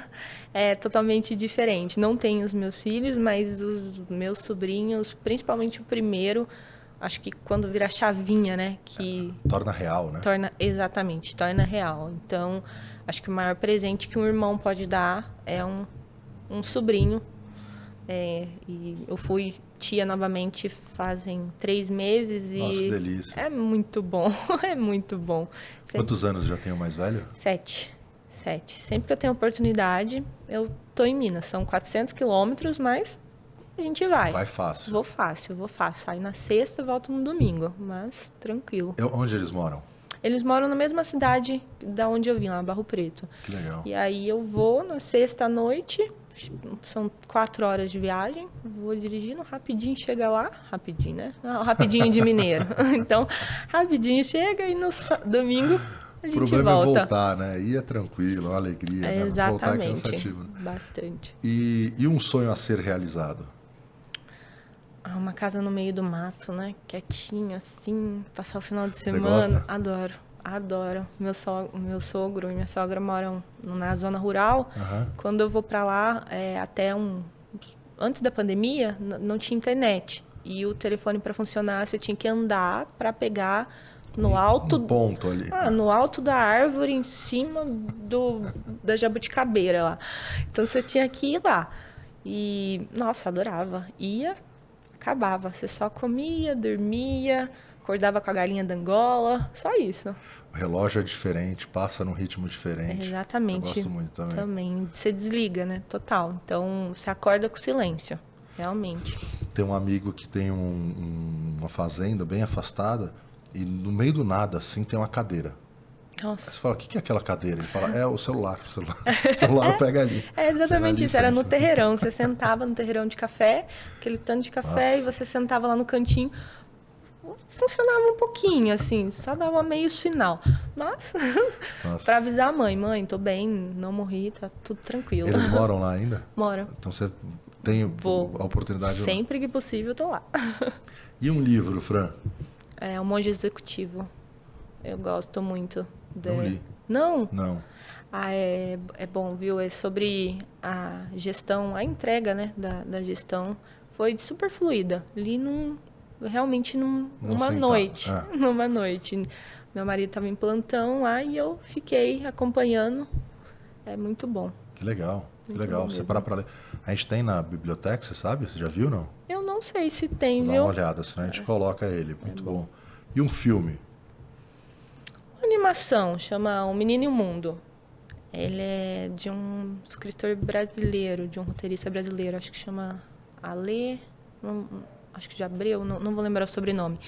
é totalmente diferente. Não tenho os meus filhos, mas os meus sobrinhos, principalmente o primeiro, acho que quando vira chavinha, né? Que é, torna real, né? Torna, exatamente, torna real. Então, acho que o maior presente que um irmão pode dar é um, um sobrinho. É, e eu fui tia novamente fazem três meses e. Nossa, que delícia. É muito bom, é muito bom. Sempre... Quantos anos já tem o mais velho? Sete. Sete. Sempre que eu tenho oportunidade, eu tô em Minas. São 400 quilômetros, mas a gente vai. Vai fácil. Vou fácil, vou fácil. Saio na sexta, volto no domingo, mas tranquilo. Eu, onde eles moram? Eles moram na mesma cidade da onde eu vim, lá, Barro Preto. Que legal. E aí eu vou na sexta à noite, são quatro horas de viagem, vou dirigindo, rapidinho chega lá, rapidinho, né? Não, rapidinho de mineiro. então, rapidinho chega e no domingo a gente volta. O problema volta. é voltar, né? Ir é tranquilo, uma alegria, é, né? Exatamente. Voltar é cansativo. Né? Bastante. E, e um sonho a ser realizado? Ah, uma casa no meio do mato, né? Quietinho, assim, passar o final de semana. Adoro, adoro. Meu sogro, meu sogro e minha sogra moram na zona rural. Uhum. Quando eu vou para lá, é, até um antes da pandemia, não tinha internet e o telefone para funcionar você tinha que andar para pegar no alto um ponto ali. Ah, no alto da árvore em cima do da jabuticabeira lá. Então você tinha que ir lá. E nossa, adorava. Ia acabava. Você só comia, dormia, acordava com a galinha da Angola, só isso. O relógio é diferente, passa num ritmo diferente. Exatamente. Eu gosto muito também. Também. Você desliga, né? Total. Então, você acorda com silêncio, realmente. Tem um amigo que tem um, um, uma fazenda bem afastada e no meio do nada, assim, tem uma cadeira. Nossa. Aí você fala, o que é aquela cadeira? Ele fala, é o celular. O celular, o celular é, pega ali. É exatamente isso. Era no terreirão. Você sentava no terreirão de café, aquele tanto de café, Nossa. e você sentava lá no cantinho. Funcionava um pouquinho, assim, só dava meio sinal. Mas, para avisar a mãe, mãe, tô bem, não morri, tá tudo tranquilo. Eles moram lá ainda? Moram. Então você tem Vou. a oportunidade Sempre que possível, tô lá. E um livro, Fran? É, O Monge Executivo. Eu gosto muito. De... Não li. Não? Não. Ah, é, é bom, viu? É sobre a gestão, a entrega, né, da, da gestão. Foi super fluida. Li num, realmente num, numa sentado, noite. é. Numa noite. Meu marido estava em plantão lá e eu fiquei acompanhando. É muito bom. Que legal, que Muito legal. bom Você parar pra ler. A gente tem na biblioteca, você sabe? Você já viu, não? Eu não sei se tem, Dá viu? uma olhada, senão a gente coloca ele. Muito bom. E um filme? Uma animação, chama O Menino e o Mundo. Ele é de um escritor brasileiro, de um roteirista brasileiro, acho que chama Ale, não- acho que de Abreu, não, não vou lembrar o sobrenome.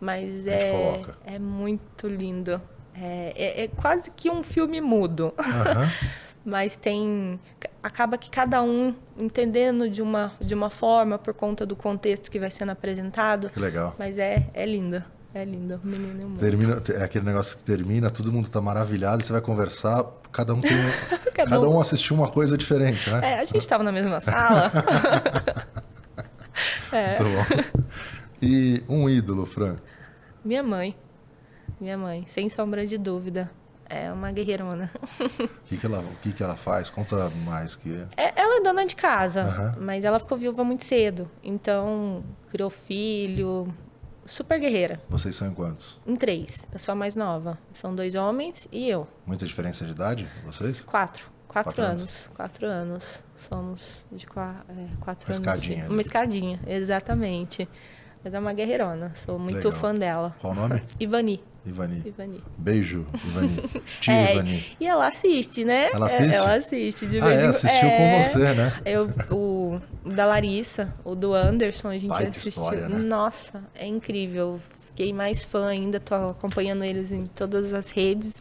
Mas é, é muito lindo. É, é- é quase que um filme mudo. Aham. Mas tem. Acaba que cada um entendendo de uma, de uma forma por conta do contexto que vai sendo apresentado. Que legal. Mas é, é lindo. É menino o mundo. Termina, é aquele negócio que termina, todo mundo tá maravilhado, você vai conversar, cada um tem. Cada cada um- um assistiu uma coisa diferente, né? É, a gente estava na mesma sala. é. E um ídolo, Fran. Minha mãe. Minha mãe, sem sombra de dúvida. É uma guerreirona. O que, que, ela, o que, que ela faz? Conta mais, que É, ela é dona de casa, Aham. mas ela ficou viúva muito cedo. Então, criou filho. Super guerreira. Vocês são em quantos? Em três. Eu sou a mais nova. São dois homens e eu. Muita diferença de idade, vocês? Quatro. Quatro, Quatro anos. anos. Quatro anos. Somos de qua- é, quatro Uma anos. escadinha. Uma escadinha, exatamente. Mas é uma guerreirona. Sou muito legal. fã dela. Qual o nome? Ivani. Ivani. Ivani. Beijo, Ivani. Tia É, Ivani. E ela assiste, né? Ela É, assiste? Ela assiste. De Ah, vez é? em- Assistiu é. com você, né? Eu, o da Larissa, o do Anderson, a gente Baita assistiu. história, né? Nossa, é incrível. Fiquei mais fã ainda, tô acompanhando eles em todas as redes.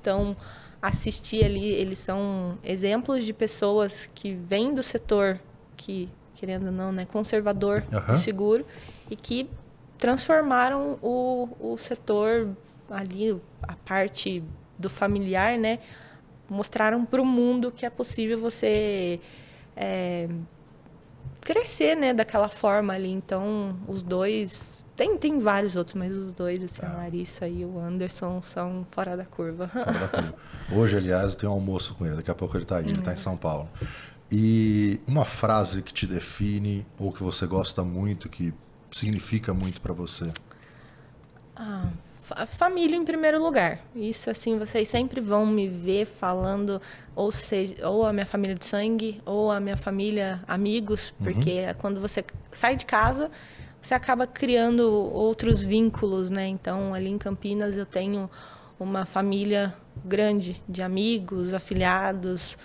Então, assistir ali, eles são exemplos de pessoas que vêm do setor que, querendo ou não, né, conservador de seguro e que transformaram o, o setor ali, a parte do familiar, né? Mostraram para o mundo que é possível você é, crescer, né, daquela forma ali. Então, os dois tem, tem vários outros, mas os dois, assim, a Larissa e o Anderson, são fora da curva. Fora da curva. Hoje, aliás, eu tenho um almoço com ele, daqui a pouco ele está aí, ele está em São Paulo. E uma frase que te define, ou que você gosta muito, que significa muito para você? Ah, a família em primeiro lugar. Isso assim, vocês sempre vão me ver falando, ou seja, ou a minha família de sangue, ou a minha família amigos, porque uhum. quando você sai de casa, você acaba criando outros vínculos, né? Então, ali em Campinas eu tenho uma família grande de amigos, afiliados,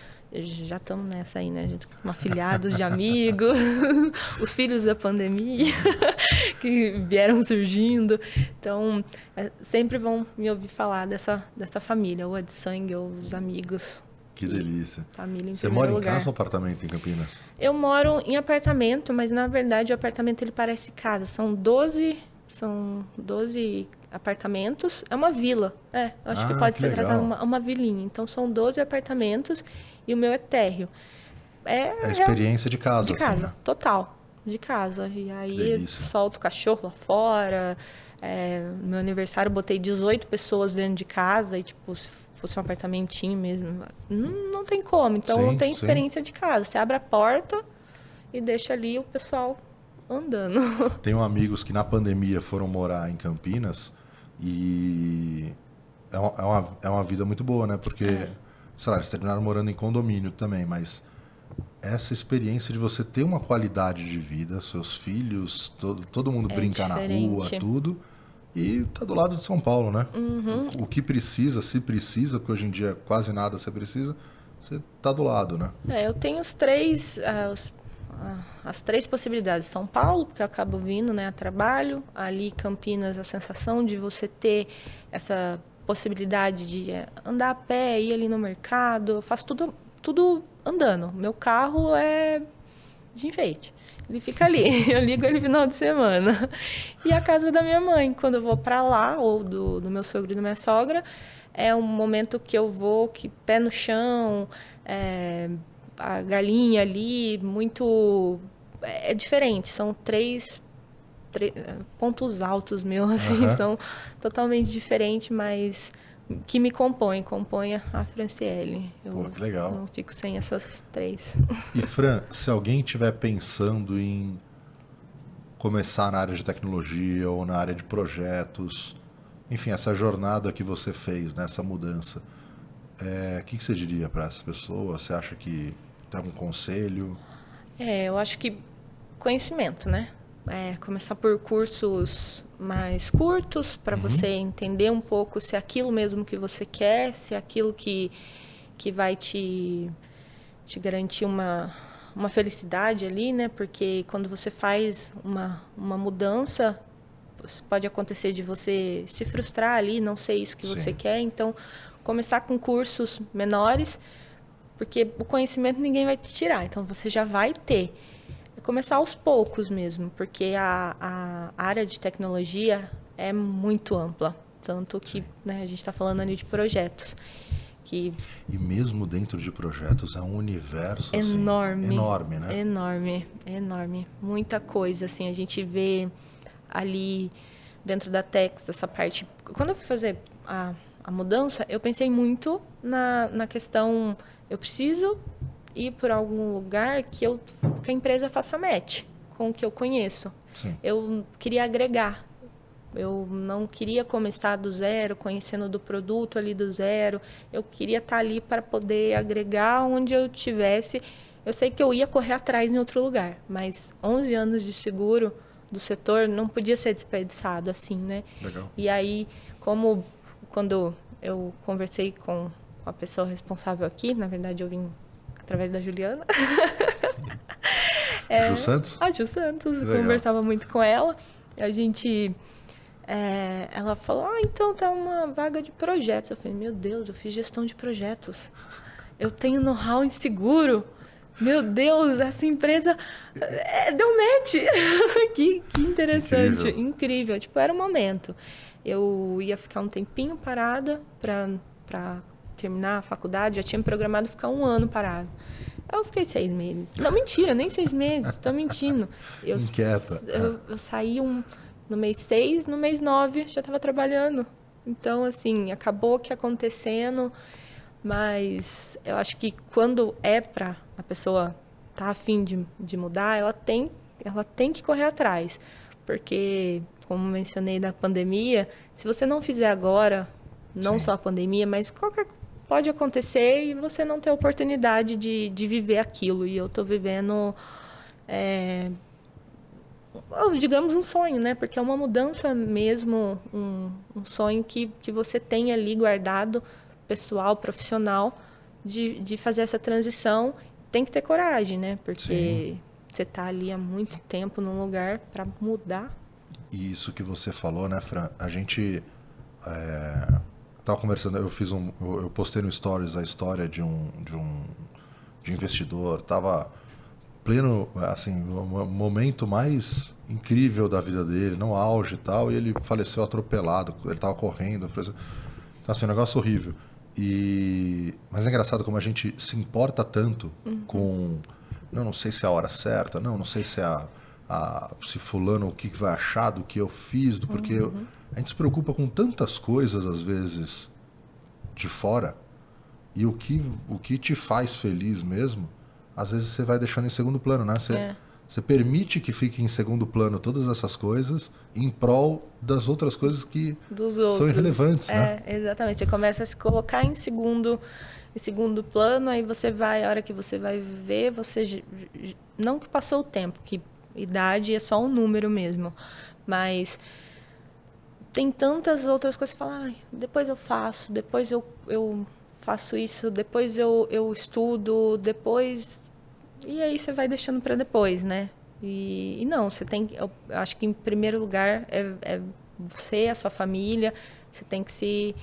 já estamos nessa aí, né? Afiliados de amigos, os filhos da pandemia que vieram surgindo. Então, é, sempre vão me ouvir falar dessa, dessa família, ou a de sangue, ou os amigos que delícia. Família em Você mora em lugar. casa ou apartamento em Campinas? Eu moro em apartamento, mas na verdade o apartamento ele parece casa. São 12, são 12 apartamentos. É uma vila. É, acho ah, que pode que ser legal. tratado uma, uma vilinha. Então são 12 apartamentos e o meu é térreo. É, é a experiência de casa, De assim, casa, né? total. De casa. E aí Delícia. solto o cachorro lá fora. É, no meu aniversário botei 18 pessoas dentro de casa e tipo, fosse um apartamentinho mesmo. Não, não tem como. Então sim, não tem experiência sim. de casa. Você abre a porta e deixa ali o pessoal andando. Tenho amigos que na pandemia foram morar em Campinas e é uma, é uma, é uma vida muito boa, né? Porque, é. sei lá, eles terminaram morando em condomínio também, mas essa experiência de você ter uma qualidade de vida, seus filhos, todo, todo mundo é brincar na rua, tudo e tá do lado de São Paulo, né? Uhum. O, que precisa, se precisa, porque hoje em dia quase nada você precisa, você tá do lado, né? É, eu tenho os três, uh, os, uh, as três possibilidades. São Paulo, porque eu acabo vindo né, a trabalho. Ali, Campinas, a sensação de você ter essa possibilidade de é, andar a pé, ir ali no mercado. Eu faço tudo, tudo andando. Meu carro é de enfeite. Ele fica ali. Eu ligo ele final de semana. E a casa da minha mãe, quando eu vou para lá, ou do, do meu sogro e da minha sogra, é um momento que eu vou, que pé no chão, é, a galinha ali, muito. É diferente. São três, três pontos altos meus, assim, uhum. são totalmente diferentes, mas que me compõe, compõe a Franciele. Eu Pô, que legal. não fico sem essas três. E Fran, se alguém estiver pensando em começar na área de tecnologia ou na área de projetos, enfim, essa jornada que você fez, nessa né, mudança, é, o que, que você diria para essa pessoa? Você acha que tem algum conselho? É, eu acho que conhecimento, né? É, começar por cursos mais curtos para uhum. você entender um pouco se é aquilo mesmo que você quer, se é aquilo que, que vai te, te garantir uma, uma felicidade ali, né? Porque quando você faz uma, uma mudança, pode acontecer de você se frustrar ali, não ser isso que Sim. você quer. Então, começar com cursos menores, porque o conhecimento ninguém vai te tirar, então você já vai ter começar aos poucos mesmo, porque a, a área de tecnologia é muito ampla. Tanto que né, a gente está falando ali de projetos. Que e mesmo dentro de projetos é um universo enorme, assim, enorme, né? Enorme, enorme. Muita coisa, assim, a gente vê ali dentro da Tex, essa parte. Quando eu fui fazer a, a mudança, eu pensei muito na, na questão. Eu preciso ir por algum lugar que, eu, que a empresa faça match com o que eu conheço. Sim. Eu queria agregar. Eu não queria começar do zero, conhecendo do produto ali do zero. Eu queria estar ali para poder agregar onde eu tivesse. Eu sei que eu ia correr atrás em outro lugar, mas 11 anos de seguro do setor não podia ser desperdiçado assim, né? Legal. E aí, como quando eu conversei com a pessoa responsável aqui, na verdade eu vim através da Juliana. é, Ju Santos? A Ju Santos, eu conversava muito com ela. A gente. É, ela falou: Ah, então tá uma vaga de projetos. Eu falei: Meu Deus, eu fiz gestão de projetos. Eu tenho know-how em seguro. Meu Deus, essa empresa é, deu match. que, que interessante, incrível. incrível. Tipo, era o momento. Eu ia ficar um tempinho parada para terminar a faculdade, já tinha me programado ficar um ano parado. Eu fiquei seis meses. Não, mentira, nem seis meses, tô mentindo. Eu, Inquieta. Eu, eu saí um, no mês seis, no mês nove já estava trabalhando. Então, assim, acabou que acontecendo, mas eu acho que quando é para a pessoa tá afim de, de mudar, ela tem, ela tem que correr atrás. Porque, como mencionei da pandemia, se você não fizer agora, não Sim. só a pandemia, mas qualquer pode acontecer e você não ter oportunidade de, de viver aquilo. E eu estou vivendo, é, digamos, um sonho, né? Porque é uma mudança mesmo, um, um sonho que, que você tem ali guardado, pessoal, profissional, de, de fazer essa transição. Tem que ter coragem, né? Porque Sim. você está ali há muito tempo num lugar para mudar. E isso que você falou, né, Fran? A gente. É Tava conversando, eu fiz um, eu postei no Stories a história de um, de um, de investidor, tava pleno, assim, o momento mais incrível da vida dele, no auge e tal, e ele faleceu atropelado, ele tava correndo, então assim, um negócio horrível. E mas é engraçado como a gente se importa tanto uhum. com, não, não sei se é a hora certa, não, não sei se é a, se fulano o que vai achar do que eu fiz, do porque uhum. eu, a gente se preocupa com tantas coisas, às vezes, de fora, e o que, o que te faz feliz mesmo, às vezes você vai deixando em segundo plano, né? Você, é. você permite que fique em segundo plano todas essas coisas em prol das outras coisas que são irrelevantes, é, né? Exatamente. Você começa a se colocar em segundo, em segundo plano, aí você vai, a hora que você vai ver, você não que passou o tempo, que idade é só um número mesmo, mas tem tantas outras coisas que fala, ah, depois eu faço, depois eu, eu faço isso, depois eu, eu estudo, depois. E aí você vai deixando para depois, né? E, e, não, você tem. Eu acho que em primeiro lugar é, é você, a sua família, você tem que se,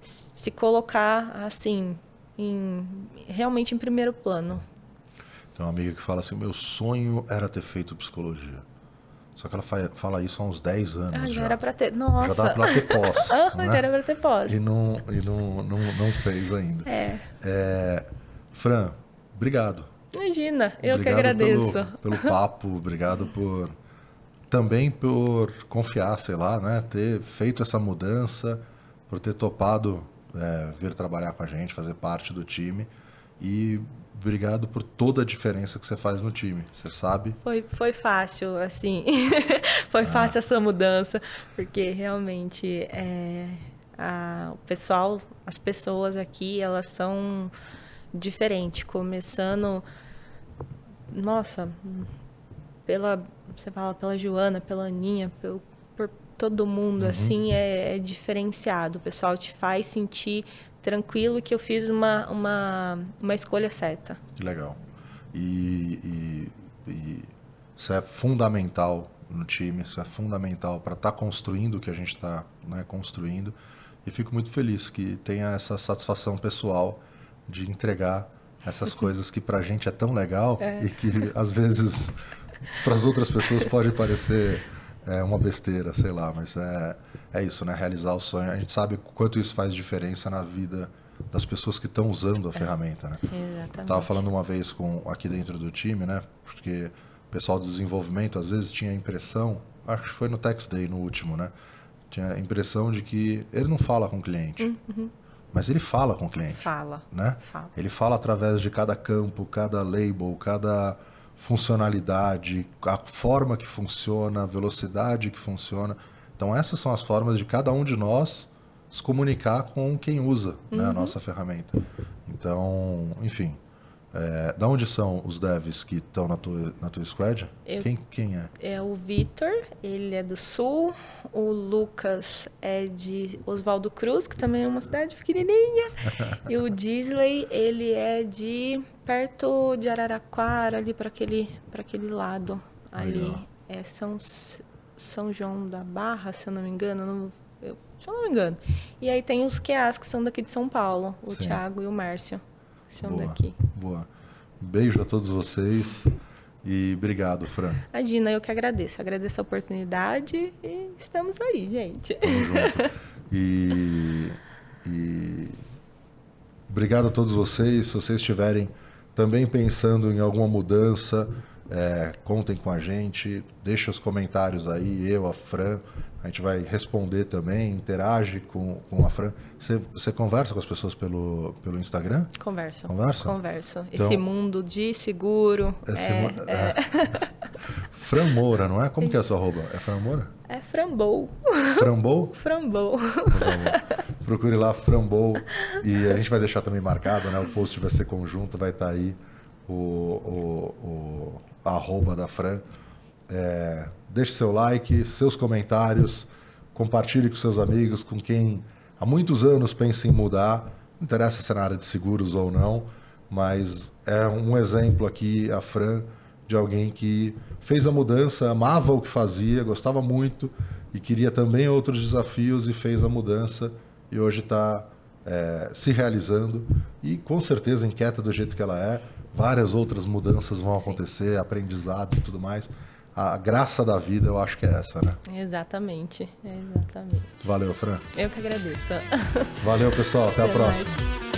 se colocar assim, em, realmente em primeiro plano. Tem uma amiga que fala assim: meu sonho era ter feito psicologia. Só que ela fala isso há uns 10 anos. Ah, já, já. era pra ter. Nossa. Já dá pra ter pós. ah, né? Já era pra ter pós. E não, e não, não, não fez ainda. É. é. Fran, obrigado. Imagina, eu obrigado que agradeço. Pelo, pelo papo, obrigado por. Também por confiar, sei lá, né? Ter feito essa mudança, por ter topado é, vir trabalhar com a gente, fazer parte do time. E obrigado por toda a diferença que você faz no time. Você sabe? Foi, foi fácil, assim. foi ah. fácil essa mudança, porque realmente é, a, o pessoal, as pessoas aqui, elas são diferentes. Começando, nossa, pela, você fala pela Joana, pela Aninha, pelo, por todo mundo, uhum. assim, é, é diferenciado. O pessoal te faz sentir tranquilo que eu fiz uma, uma, uma escolha certa. Que legal. E, e, e isso é fundamental no time, isso é fundamental para estar tá construindo o que a gente está né, construindo. E fico muito feliz que tenha essa satisfação pessoal de entregar essas coisas que para a gente é tão legal é. e que às vezes para as outras pessoas pode parecer é uma besteira, sei lá, mas é, é isso, né? Realizar o sonho. A gente sabe quanto isso faz diferença na vida das pessoas que estão usando a é. ferramenta, né? Exatamente. Tava falando uma vez com aqui dentro do time, né? Porque o pessoal do desenvolvimento às vezes tinha a impressão, acho que foi no Tax Day no último, né? Tinha a impressão de que ele não fala com o cliente. Uhum. Mas ele fala com o cliente. Fala. Né? Fala. Ele fala através de cada campo, cada label, cada funcionalidade, a forma que funciona, a velocidade que funciona. Então essas são as formas de cada um de nós se comunicar com quem usa uhum. né, a uhum. nossa ferramenta. Então, enfim, é, da onde são os devs que estão na tua, na tua squad? Eu, quem, quem é? É o Vitor, ele é do Sul. O Lucas é de Oswaldo Cruz, que também é uma cidade pequenininha. e o Disley, ele é de perto de Araraquara, ali para aquele, aquele lado. Ali. É São, São João da Barra, se eu não me engano. Não, eu, se eu não me engano. E aí tem os QAs que são daqui de São Paulo, o Sim. Thiago e o Márcio são boa, daqui. Boa. Beijo a todos vocês e obrigado, Fran. Imagina, eu que agradeço. Agradeço a oportunidade e estamos aí, gente. Tamo junto. E, e Obrigado a todos vocês. Se vocês estiverem também pensando em alguma mudança, é, contem com a gente, deixa os comentários aí, eu, a Fran, a gente vai responder também, interage com, com a Fran. Você, conversa com as pessoas pelo, pelo Instagram? Converso. Conversa? Converso. Então, Esse mundo de seguro. Esse é, é... é. Fran Moura, não é? Como Isso. que é a sua arroba? É Fran Moura? É Frambou. Frambou? Frambou. Então, Procure lá Frambou. E a gente vai deixar também marcado, né? O post vai ser conjunto, vai estar tá aí o, o, o arroba da Fran. É, deixe seu like, seus comentários, compartilhe com seus amigos, com quem há muitos anos pensa em mudar. Não interessa se é na área de seguros ou não, mas é um exemplo aqui, a Fran, de alguém que fez a mudança, amava o que fazia, gostava muito e queria também outros desafios e fez a mudança e hoje está é, se realizando e com certeza inquieta do jeito que ela é. Várias outras mudanças vão acontecer, aprendizados e tudo mais a graça da vida, eu acho que é essa, né? Exatamente, exatamente. Valeu, Fran. Eu que agradeço. Valeu, pessoal. Até, Até a próxima. Mais.